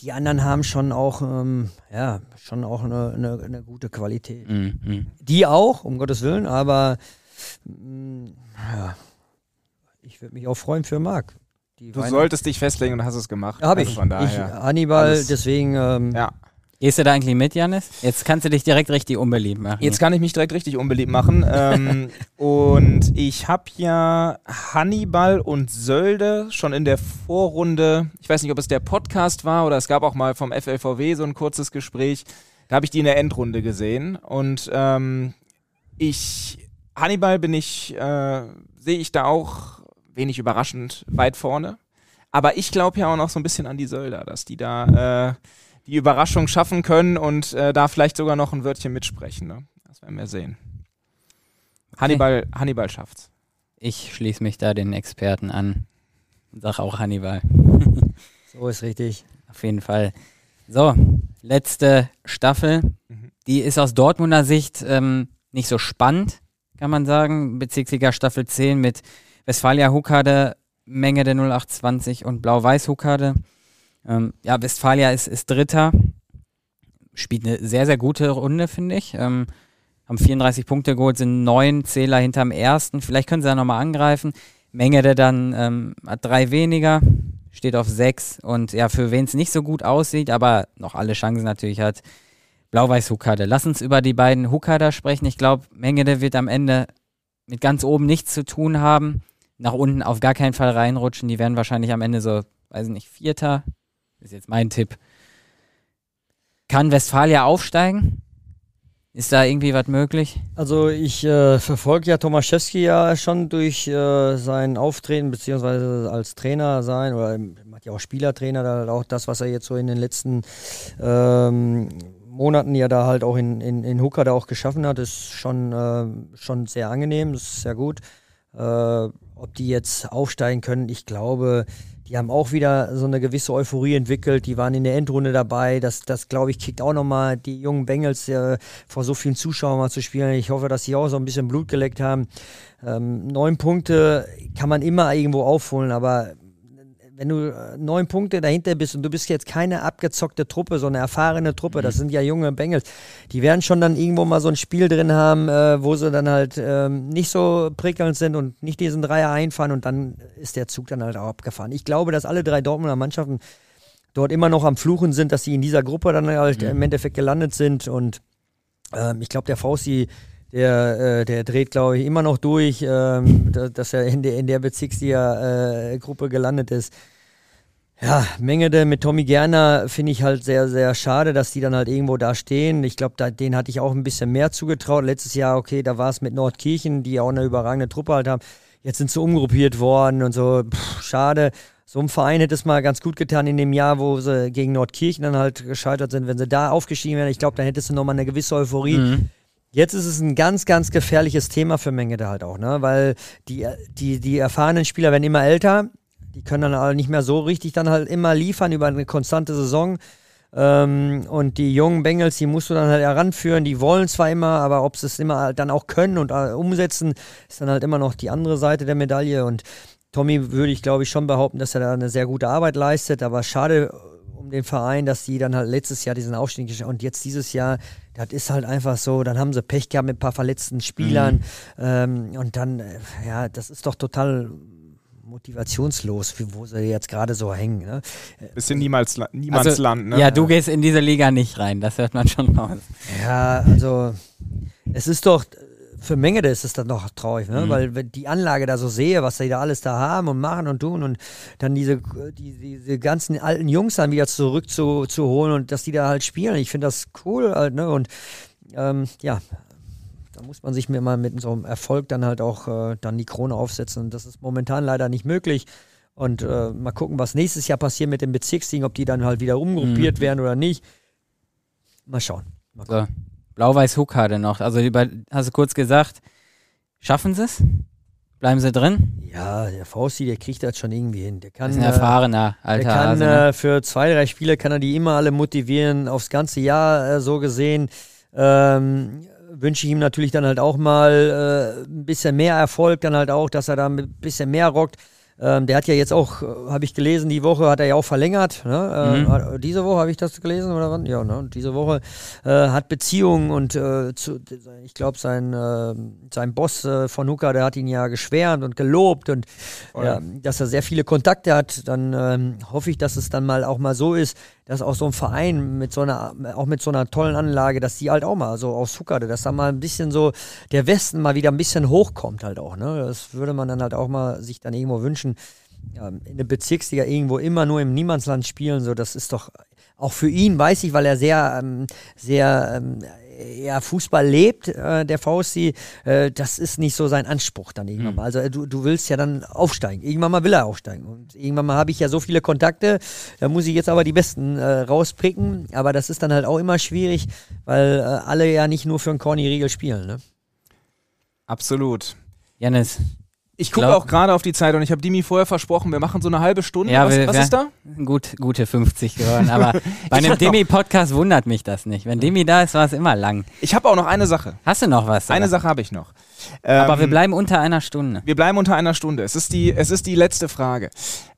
die anderen haben schon auch, ähm, ja, schon auch eine, eine, eine gute Qualität. Mhm, mhm. Die auch, um Gottes Willen, aber mh, ja, ich würde mich auch freuen für Marc. Die Du Weihnacht- solltest dich festlegen und hast es gemacht. Hab Also ich. Von ich daher. Hannibal, alles- deswegen, ähm, ja. Gehst du da eigentlich mit, Janis? Jetzt kannst du dich direkt richtig unbeliebt machen. Jetzt kann ich mich direkt richtig unbeliebt machen. ähm, und ich habe ja Hannibal und Sölde schon in der Vorrunde, ich weiß nicht, ob es der Podcast war oder es gab auch mal vom FLVW so ein kurzes Gespräch. Da habe ich die in der Endrunde gesehen. Und ähm, ich, Hannibal bin ich, äh, sehe ich da auch wenig überraschend weit vorne. Aber ich glaube ja auch noch so ein bisschen an die Sölder, dass die da äh, die Überraschung schaffen können und äh, da vielleicht sogar noch ein Wörtchen mitsprechen. Ne? Das werden wir sehen. Hannibal, Hannibal schafft's. Ich schließe mich da den Experten an und sage auch Hannibal. so ist richtig. Auf jeden Fall. So, letzte Staffel. Mhm. Die ist aus Dortmunder Sicht ähm, nicht so spannend, kann man sagen. Bezirksliga Staffel 10 mit Westfalia Huckade, Menge der 0820 und Blau-Weiß Huckade. Ähm, ja, Westfalia ist, ist Dritter. Spielt eine sehr, sehr gute Runde, finde ich. Ähm, haben 34 Punkte geholt, sind neun Zähler hinterm ersten. Vielleicht können sie da nochmal angreifen. Menge der dann ähm, hat drei weniger, steht auf sechs. Und ja, für wen es nicht so gut aussieht, aber noch alle Chancen natürlich hat, Blau-Weiß Huckade. Lass uns über die beiden Huckader sprechen. Ich glaube, Mengede wird am Ende mit ganz oben nichts zu tun haben. Nach unten auf gar keinen Fall reinrutschen. Die werden wahrscheinlich am Ende so, weiß nicht, Vierter. Ist jetzt mein Tipp. Kann Westfalia aufsteigen? Ist da irgendwie was möglich? Also ich äh, verfolge ja Tomaszewski ja schon durch äh, sein Auftreten beziehungsweise als Trainer sein oder er macht ja auch Spielertrainer, da auch das, was er jetzt so in den letzten ähm, Monaten ja da halt auch in, in, in Hooker da auch geschaffen hat, ist schon, äh, schon sehr angenehm, ist sehr gut. Äh, ob die jetzt aufsteigen können, ich glaube, die haben auch wieder so eine gewisse Euphorie entwickelt. Die waren in der Endrunde dabei. Das, das glaube ich, kickt auch nochmal die jungen Bengals äh, vor so vielen Zuschauern mal zu spielen. Ich hoffe, dass sie auch so ein bisschen Blut geleckt haben. Ähm, neun Punkte kann man immer irgendwo aufholen, aber wenn du äh, neun Punkte dahinter bist und du bist jetzt keine abgezockte Truppe, so eine erfahrene Truppe, das sind ja junge Bengals, die werden schon dann irgendwo mal so ein Spiel drin haben, äh, wo sie dann halt ähm, nicht so prickelnd sind und nicht diesen Dreier einfahren und dann ist der Zug dann halt auch abgefahren. Ich glaube, dass alle drei Dortmunder Mannschaften dort immer noch am Fluchen sind, dass sie in dieser Gruppe dann halt im Endeffekt gelandet sind und ähm, ich glaube, der Fausti, der, äh, der dreht, glaube ich, immer noch durch, ähm, da, dass er in der, in der Bezirksliga-Gruppe gelandet ist. Ja, Mengede mit Tommy Gerner finde ich halt sehr, sehr schade, dass die dann halt irgendwo da stehen. Ich glaube, den hatte ich auch ein bisschen mehr zugetraut. Letztes Jahr, okay, da war es mit Nordkirchen, die auch eine überragende Truppe halt haben. Jetzt sind sie umgruppiert worden und so. Pff, schade. So ein Verein hätte es mal ganz gut getan in dem Jahr, wo sie gegen Nordkirchen dann halt gescheitert sind. Wenn sie da aufgestiegen wären, ich glaube, dann hättest du nochmal eine gewisse Euphorie. Mhm. Jetzt ist es ein ganz, ganz gefährliches Thema für Mengede halt auch, ne? Weil die, die, die erfahrenen Spieler werden immer älter die können dann halt nicht mehr so richtig dann halt immer liefern über eine konstante Saison. Ähm, und die jungen Bengals, die musst du dann halt heranführen. Die wollen zwar immer, aber ob sie es immer halt dann auch können und äh, umsetzen, ist dann halt immer noch die andere Seite der Medaille. Und Tommy würde ich, glaube ich, schon behaupten, dass er da eine sehr gute Arbeit leistet. Aber schade um den Verein, dass die dann halt letztes Jahr diesen Aufstieg und jetzt dieses Jahr, das ist halt einfach so, dann haben sie Pech gehabt mit ein paar verletzten Spielern. Mhm. Ähm, und dann, äh, ja, das ist doch total motivationslos, wo sie jetzt gerade so hängen. Ne? Bisschen niemals, niemals also, Land. Ne? Ja, du gehst in diese Liga nicht rein, das hört man schon raus. Ja, also es ist doch, für Menge ist es dann doch traurig, ne? Mhm. weil wenn die Anlage da so sehe, was sie da alles da haben und machen und tun und dann diese, die, diese ganzen alten Jungs dann wieder zurück zu, zu holen und dass die da halt spielen. Ich finde das cool halt, ne? Und ähm, ja, da muss man sich mir mal mit so einem Erfolg dann halt auch äh, dann die Krone aufsetzen. Und das ist momentan leider nicht möglich. Und äh, mal gucken, was nächstes Jahr passiert mit den Bezirksligen, ob die dann halt wieder umgruppiert mhm. werden oder nicht. Mal schauen. Mal so. Blau-Weiß Huckade noch. Also über, hast du kurz gesagt, schaffen sie es? Bleiben sie drin? Ja, der Fausti, der kriegt das schon irgendwie hin. Der kann, ist ein erfahrener alter Der kann Hase, ne? äh, für zwei, drei Spiele kann er die immer alle motivieren, aufs ganze Jahr äh, so gesehen. Ähm, wünsche ich ihm natürlich dann halt auch mal äh, ein bisschen mehr Erfolg, dann halt auch, dass er da ein bisschen mehr rockt. Ähm, der hat ja jetzt auch, äh, habe ich gelesen, die Woche hat er ja auch verlängert. Ne? Äh, mhm. diese Woche habe ich das gelesen oder wann? Ja, ne? diese Woche äh, hat Beziehungen und äh, zu, ich glaube, sein, äh, sein Boss äh, von Hooker, der hat ihn ja geschwärmt und gelobt und ja, dass er sehr viele Kontakte hat. Dann ähm, hoffe ich, dass es dann mal auch mal so ist, dass auch so ein Verein mit so einer, auch mit so einer tollen Anlage, dass die halt auch mal so aus Zuckerte, dass da mal ein bisschen so der Westen mal wieder ein bisschen hochkommt halt auch. Ne? Das würde man dann halt auch mal sich dann irgendwo wünschen. Ja, in der Bezirksliga irgendwo immer nur im Niemandsland spielen, so das ist doch auch für ihn, weiß ich, weil er sehr, ähm, sehr ähm, ja, Fußball lebt, äh, der VSC, äh, das ist nicht so sein Anspruch dann irgendwann mhm. mal. Also äh, du, du willst ja dann aufsteigen. Irgendwann mal will er aufsteigen. Und irgendwann mal habe ich ja so viele Kontakte, da muss ich jetzt aber die Besten äh, rauspicken. Aber das ist dann halt auch immer schwierig, weil äh, alle ja nicht nur für einen Corny-Riegel spielen. Ne? Absolut. Janis, ich gucke auch gerade auf die Zeit und ich habe Dimi vorher versprochen, wir machen so eine halbe Stunde. Ja, was, wir, was ist da? Gut, gute 50 geworden. Aber bei einem Demi-Podcast wundert mich das nicht. Wenn Demi da ist, war es immer lang. Ich habe auch noch eine Sache. Hast du noch was? Eine Sache habe ich noch. Aber ähm, wir bleiben unter einer Stunde. Wir bleiben unter einer Stunde. Es ist die, es ist die letzte Frage.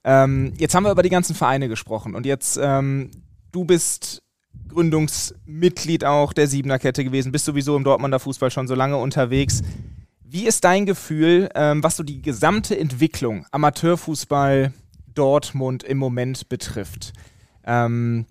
Ähm, jetzt haben wir über die ganzen Vereine gesprochen und jetzt, ähm, du bist Gründungsmitglied auch der Siebener Kette gewesen, bist sowieso im Dortmunder Fußball schon so lange unterwegs. Wie ist dein Gefühl, ähm, was so die gesamte Entwicklung Amateurfußball Dortmund im Moment betrifft? Ähm,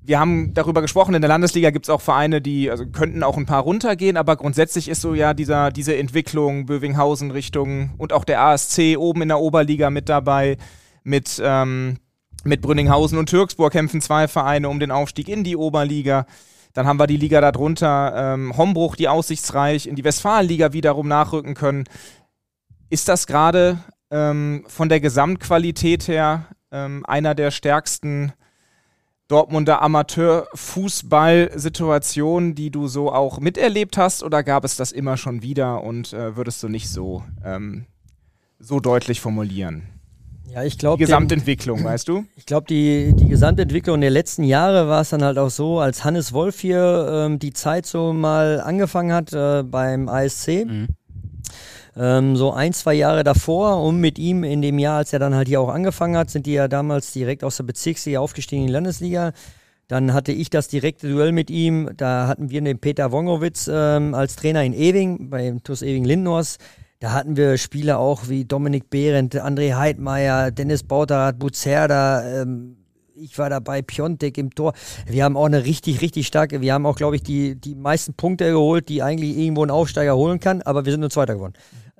wir haben darüber gesprochen, in der Landesliga gibt es auch Vereine, die also könnten auch ein paar runtergehen, aber grundsätzlich ist so ja dieser, diese Entwicklung Bövinghausen Richtung und auch der ASC oben in der Oberliga mit dabei, mit, ähm, mit Brünninghausen und Türksburg kämpfen zwei Vereine um den Aufstieg in die Oberliga. Dann haben wir die Liga darunter, ähm, Hombruch, die aussichtsreich in die Westfalenliga wiederum nachrücken können. Ist das gerade ähm, von der Gesamtqualität her ähm, einer der stärksten Dortmunder Amateurfußball-Situationen, die du so auch miterlebt hast, oder gab es das immer schon wieder und äh, würdest du nicht so, ähm, so deutlich formulieren? Ja, ich glaube. Die Gesamtentwicklung, den, weißt du? Ich glaube, die, die Gesamtentwicklung der letzten Jahre war es dann halt auch so, als Hannes Wolf hier ähm, die Zeit so mal angefangen hat äh, beim ASC. Mhm. Ähm, so ein, zwei Jahre davor und mit ihm in dem Jahr, als er dann halt hier auch angefangen hat, sind die ja damals direkt aus der Bezirksliga aufgestiegen in die Landesliga. Dann hatte ich das direkte Duell mit ihm. Da hatten wir den Peter Wongowitz ähm, als Trainer in Ewing, beim TuS Ewing Lindnors. Da hatten wir Spieler auch wie Dominik Behrendt, André Heidmeier, Dennis Bauterath, Buzerda, ähm, ich war dabei, Piontek im Tor. Wir haben auch eine richtig, richtig starke, wir haben auch, glaube ich, die, die meisten Punkte geholt, die eigentlich irgendwo ein Aufsteiger holen kann, aber wir sind nur Zweiter geworden.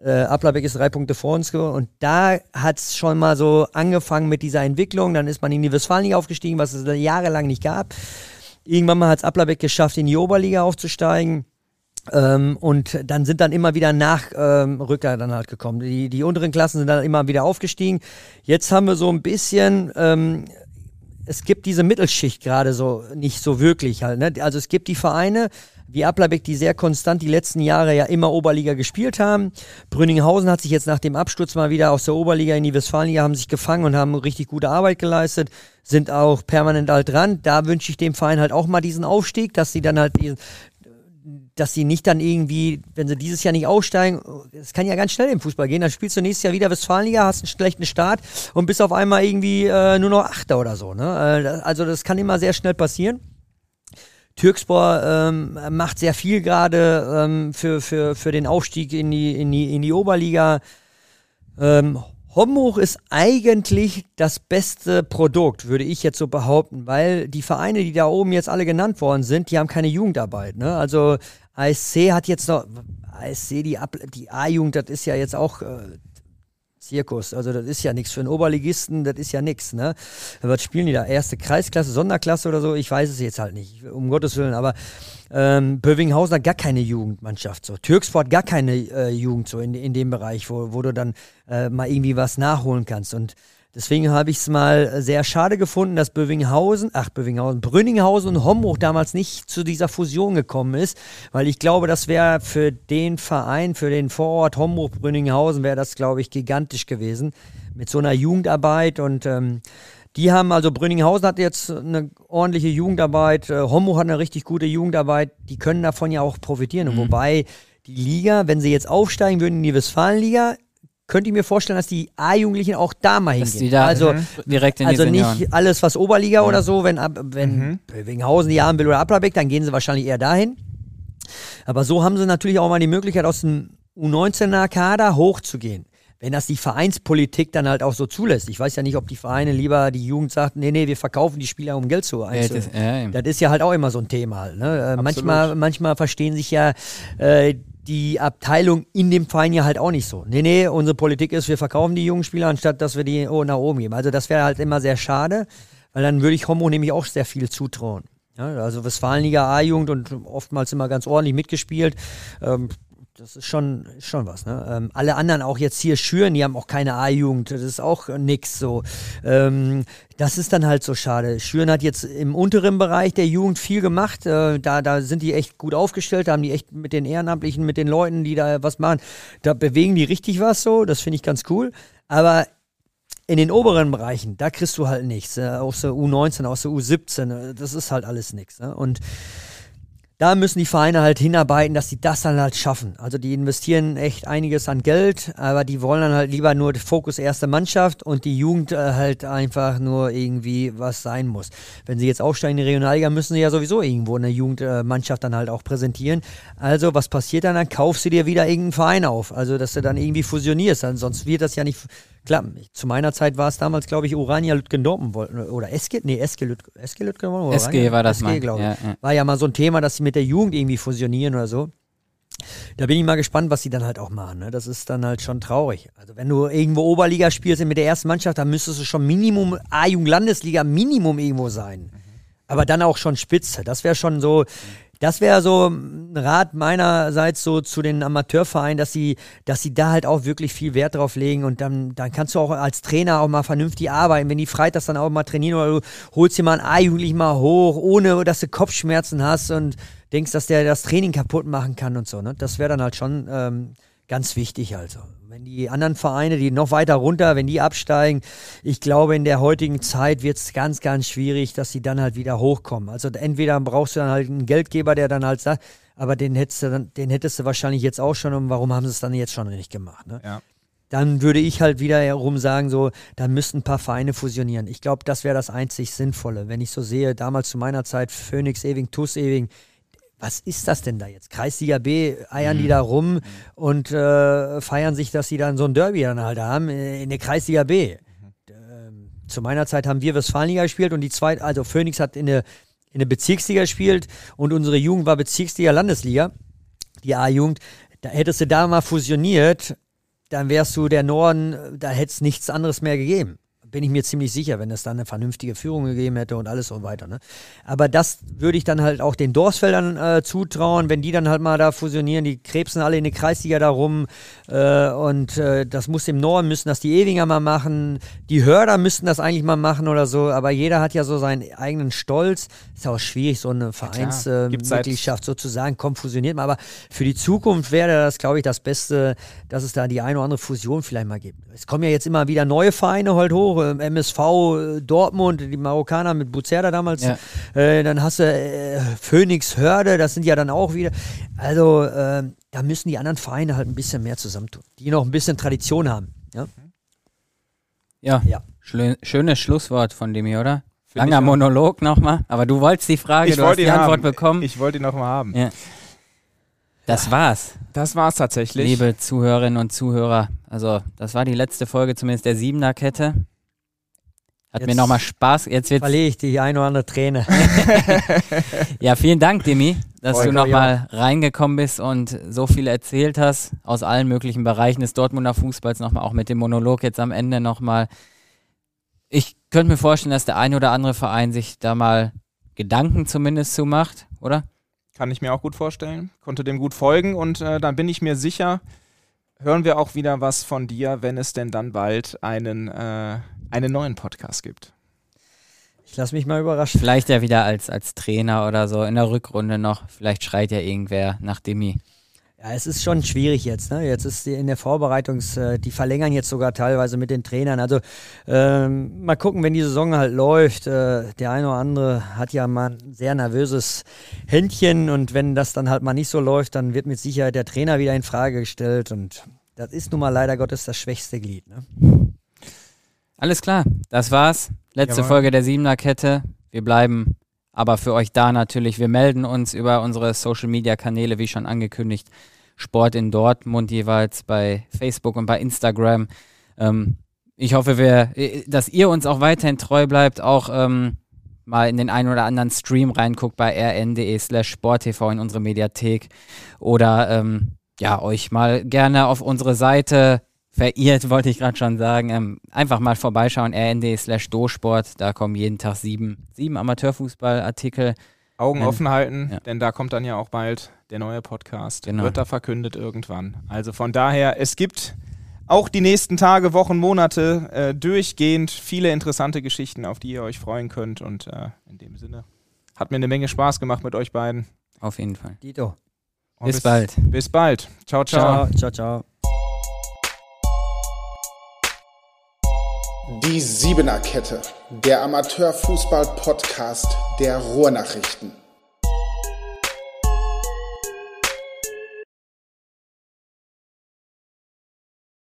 Äh, Applerbeck ist drei Punkte vor uns geworden. Und da hat es schon mal so angefangen mit dieser Entwicklung. Dann ist man in die Westfalenliga aufgestiegen, was es jahrelang nicht gab. Irgendwann mal hat es Applerbeck geschafft, in die Oberliga aufzusteigen. Ähm, und dann sind dann immer wieder Nachrücker ähm, dann halt gekommen. Die, die unteren Klassen sind dann immer wieder aufgestiegen. Jetzt haben wir so ein bisschen, ähm, es gibt diese Mittelschicht gerade so nicht so wirklich halt. Ne? Also es gibt die Vereine wie Applerbeck, die sehr konstant die letzten Jahre ja immer Oberliga gespielt haben. Brünninghausen hat sich jetzt nach dem Absturz mal wieder aus der Oberliga in die Westfalenliga, haben sich gefangen und haben richtig gute Arbeit geleistet, sind auch permanent alt dran. Da wünsche ich dem Verein halt auch mal diesen Aufstieg, dass sie dann halt diesen, dass sie nicht dann irgendwie, wenn sie dieses Jahr nicht aussteigen, es kann ja ganz schnell im Fußball gehen, dann spielst du nächstes Jahr wieder Westfalenliga, hast einen schlechten Start und bist auf einmal irgendwie äh, nur noch Achter oder so. Ne? Äh, also das kann immer sehr schnell passieren. Türkspor ähm, macht sehr viel gerade ähm, für, für, für den Aufstieg in die, in die, in die Oberliga. Ähm, Homburg ist eigentlich das beste Produkt, würde ich jetzt so behaupten, weil die Vereine, die da oben jetzt alle genannt worden sind, die haben keine Jugendarbeit. Ne? Also ASC hat jetzt noch, ASC, die, die A-Jugend, das ist ja jetzt auch äh, Zirkus. Also das ist ja nichts für einen Oberligisten, das ist ja nichts. Ne? Was spielen die da? Erste Kreisklasse, Sonderklasse oder so? Ich weiß es jetzt halt nicht, um Gottes Willen. Aber ähm, Bövinghausen hat gar keine Jugendmannschaft. So. Türksport gar keine äh, Jugend so in, in dem Bereich, wo, wo du dann äh, mal irgendwie was nachholen kannst. Und Deswegen habe ich es mal sehr schade gefunden, dass Bövinghausen, ach Bövinghausen, Brünninghausen und Homburg damals nicht zu dieser Fusion gekommen ist, weil ich glaube, das wäre für den Verein, für den Vorort Homburg-Brünninghausen, wäre das, glaube ich, gigantisch gewesen mit so einer Jugendarbeit und ähm, die haben also Brünninghausen hat jetzt eine ordentliche Jugendarbeit, äh, Homburg hat eine richtig gute Jugendarbeit, die können davon ja auch profitieren. Mhm. Wobei die Liga, wenn sie jetzt aufsteigen würden in die Westfalenliga, könnte ich mir vorstellen, dass die A-Jugendlichen auch da mal hingehen. Da, also mhm. direkt in also die nicht alles, was Oberliga ja. oder so, wenn, wenn mhm. Winghausen die haben will oder Applerbeck, dann gehen sie wahrscheinlich eher dahin. Aber so haben sie natürlich auch mal die Möglichkeit, aus dem U19er Kader hochzugehen. Wenn das die Vereinspolitik dann halt auch so zulässt. Ich weiß ja nicht, ob die Vereine lieber die Jugend sagt, nee, nee, wir verkaufen die Spieler, um Geld zu einzuholen. Ja, das, ja, das, ist ja halt auch immer so ein Thema. Ne? Äh, manchmal, manchmal verstehen sich ja äh, die Abteilung in dem Verein ja halt auch nicht so. Nee, nee, unsere Politik ist, wir verkaufen die jungen Spieler, anstatt dass wir die nach oben geben. Also das wäre halt immer sehr schade, weil dann würde ich Homo nämlich auch sehr viel zutrauen. Ja, also Westfalenliga A-Jugend und oftmals immer ganz ordentlich mitgespielt. Ähm, das ist schon, schon was. Ne? Ähm, alle anderen auch jetzt hier Schüren, die haben auch keine A-Jugend. Das ist auch nix so. Ähm, das ist dann halt so schade. Schüren hat jetzt im unteren Bereich der Jugend viel gemacht. Äh, da, da sind die echt gut aufgestellt. Da haben die echt mit den Ehrenamtlichen, mit den Leuten, die da was machen, da bewegen die richtig was so. Das finde ich ganz cool. Aber in den oberen Bereichen, da kriegst du halt nichts. Äh, aus der U19, aus der U17, äh, das ist halt alles nichts. Ne? Und da müssen die Vereine halt hinarbeiten, dass sie das dann halt schaffen. Also die investieren echt einiges an Geld, aber die wollen dann halt lieber nur Fokus erste Mannschaft und die Jugend äh, halt einfach nur irgendwie was sein muss. Wenn sie jetzt aufsteigen in die Regionalliga, müssen sie ja sowieso irgendwo eine Jugendmannschaft dann halt auch präsentieren. Also was passiert dann? Dann kaufst du dir wieder irgendeinen Verein auf. Also dass du dann irgendwie fusionierst. Sonst wird das ja nicht Klar, zu meiner Zeit war es damals, glaube ich, Urania Lütgen Dortmund wollten. Oder Eske, nee, Eske Lütgen, Eske Lütgen Dortmund. SG war das SG, glaube ich. Ja, ja. War ja mal so ein Thema, dass sie mit der Jugend irgendwie fusionieren oder so. Da bin ich mal gespannt, was sie dann halt auch machen. Ne? Das ist dann halt schon traurig. Also wenn du irgendwo Oberliga spielst mit der ersten Mannschaft, dann müsstest du schon Minimum A-Jugend-Landesliga Minimum irgendwo sein. Aber dann auch schon Spitze. Das wäre schon so, das wäre so ein Rat meinerseits so zu den Amateurvereinen, dass sie, dass sie da halt auch wirklich viel Wert drauf legen und dann, dann kannst du auch als Trainer auch mal vernünftig arbeiten. Wenn die freitags dann auch mal trainieren oder du holst dir mal einen A-Jugendlich mal hoch, ohne dass du Kopfschmerzen hast und denkst, dass der das Training kaputt machen kann und so. Ne? Das wäre dann halt schon ähm, ganz wichtig also. Wenn die anderen Vereine, die noch weiter runter, wenn die absteigen, ich glaube, in der heutigen Zeit wird es ganz, ganz schwierig, dass sie dann halt wieder hochkommen. Also entweder brauchst du dann halt einen Geldgeber, der dann halt sagt, aber den hättest du, dann, den hättest du wahrscheinlich jetzt auch schon und warum haben sie es dann jetzt schon nicht gemacht? Ne? Ja. Dann würde ich halt wiederum sagen, so, dann müssten ein paar Vereine fusionieren. Ich glaube, das wäre das einzig Sinnvolle. Wenn ich so sehe, damals zu meiner Zeit, Phoenix Ewing, TuS Ewing, was ist das denn da jetzt? Kreisliga B eiern mhm. die da rum und äh, feiern sich, dass sie dann so ein Derby dann halt haben äh, in der Kreisliga B. Mhm. Zu meiner Zeit haben wir Westfalenliga gespielt und die zweite, also Phoenix hat in der, in der Bezirksliga gespielt und unsere Jugend war Bezirksliga Landesliga, die A-Jugend. Da hättest du da mal fusioniert, dann wärst du der Norden, da hätte es nichts anderes mehr gegeben bin ich mir ziemlich sicher, wenn es dann eine vernünftige Führung gegeben hätte und alles und weiter. Ne? Aber das würde ich dann halt auch den Dorsfeldern äh, zutrauen, wenn die dann halt mal da fusionieren, die krebsen alle in die Kreisliga da rum äh, und äh, das muss im Norden, müssen das die Ewinger mal machen, die Hörder müssten das eigentlich mal machen oder so, aber jeder hat ja so seinen eigenen Stolz. Ist auch schwierig, so eine Vereinsmitgliedschaft sozusagen, komm, fusioniert mal, aber für die Zukunft wäre das, glaube ich, das Beste, dass es da die eine oder andere Fusion vielleicht mal gibt. Es kommen ja jetzt immer wieder neue Vereine halt hoch, MSV äh, Dortmund, die Marokkaner mit Buzerda damals. Ja. Äh, dann hast du äh, Phoenix Hörde, das sind ja dann auch wieder. Also äh, da müssen die anderen Vereine halt ein bisschen mehr zusammentun, die noch ein bisschen Tradition haben. Ja, ja. ja. schönes Schlusswort von dem hier, oder? Find Langer Monolog nochmal, aber du wolltest die Frage, ich du hast die Antwort haben. bekommen. Ich wollte die nochmal haben. Ja. Das war's. Das war's tatsächlich. Liebe Zuhörerinnen und Zuhörer, also das war die letzte Folge zumindest der Siebener Kette. Hat jetzt mir nochmal Spaß. Jetzt wird's verliere ich die ein oder andere Träne. ja, vielen Dank, Demi, dass Freut du nochmal reingekommen bist und so viel erzählt hast aus allen möglichen Bereichen des Dortmunder Fußballs nochmal, auch mit dem Monolog jetzt am Ende nochmal. Ich könnte mir vorstellen, dass der ein oder andere Verein sich da mal Gedanken zumindest zu macht, oder? Kann ich mir auch gut vorstellen. Konnte dem gut folgen und äh, dann bin ich mir sicher, hören wir auch wieder was von dir, wenn es denn dann bald einen äh, einen neuen Podcast gibt. Ich lasse mich mal überraschen. Vielleicht ja wieder als, als Trainer oder so in der Rückrunde noch. Vielleicht schreit ja irgendwer nach Demi. Ja, es ist schon schwierig jetzt. Ne? Jetzt ist die in der Vorbereitungs, äh, die verlängern jetzt sogar teilweise mit den Trainern. Also ähm, mal gucken, wenn die Saison halt läuft. Äh, der eine oder andere hat ja mal ein sehr nervöses Händchen und wenn das dann halt mal nicht so läuft, dann wird mit Sicherheit der Trainer wieder in Frage gestellt und das ist nun mal leider Gottes das schwächste Glied. Ne? Alles klar, das war's. Letzte Jawohl. Folge der Siebener Kette. Wir bleiben aber für euch da natürlich. Wir melden uns über unsere Social Media Kanäle, wie schon angekündigt. Sport in Dortmund jeweils bei Facebook und bei Instagram. Ähm, ich hoffe, wir, äh, dass ihr uns auch weiterhin treu bleibt, auch ähm, mal in den einen oder anderen Stream reinguckt bei rn.de slash sporttv in unsere Mediathek oder ähm, ja, euch mal gerne auf unsere Seite verirrt, wollte ich gerade schon sagen. Ähm, einfach mal vorbeischauen, rnd slash dosport. Da kommen jeden Tag sieben, sieben Amateurfußballartikel. Augen Wenn, offen halten, ja. denn da kommt dann ja auch bald der neue Podcast. Genau. Wird da verkündet irgendwann. Also von daher, es gibt auch die nächsten Tage, Wochen, Monate äh, durchgehend viele interessante Geschichten, auf die ihr euch freuen könnt. Und äh, in dem Sinne hat mir eine Menge Spaß gemacht mit euch beiden. Auf jeden Fall. Dito. Bis, bis bald. Bis bald. Ciao, ciao. Ciao, ciao, ciao. Die Siebener Kette, der Amateurfußball-Podcast der Ruhrnachrichten.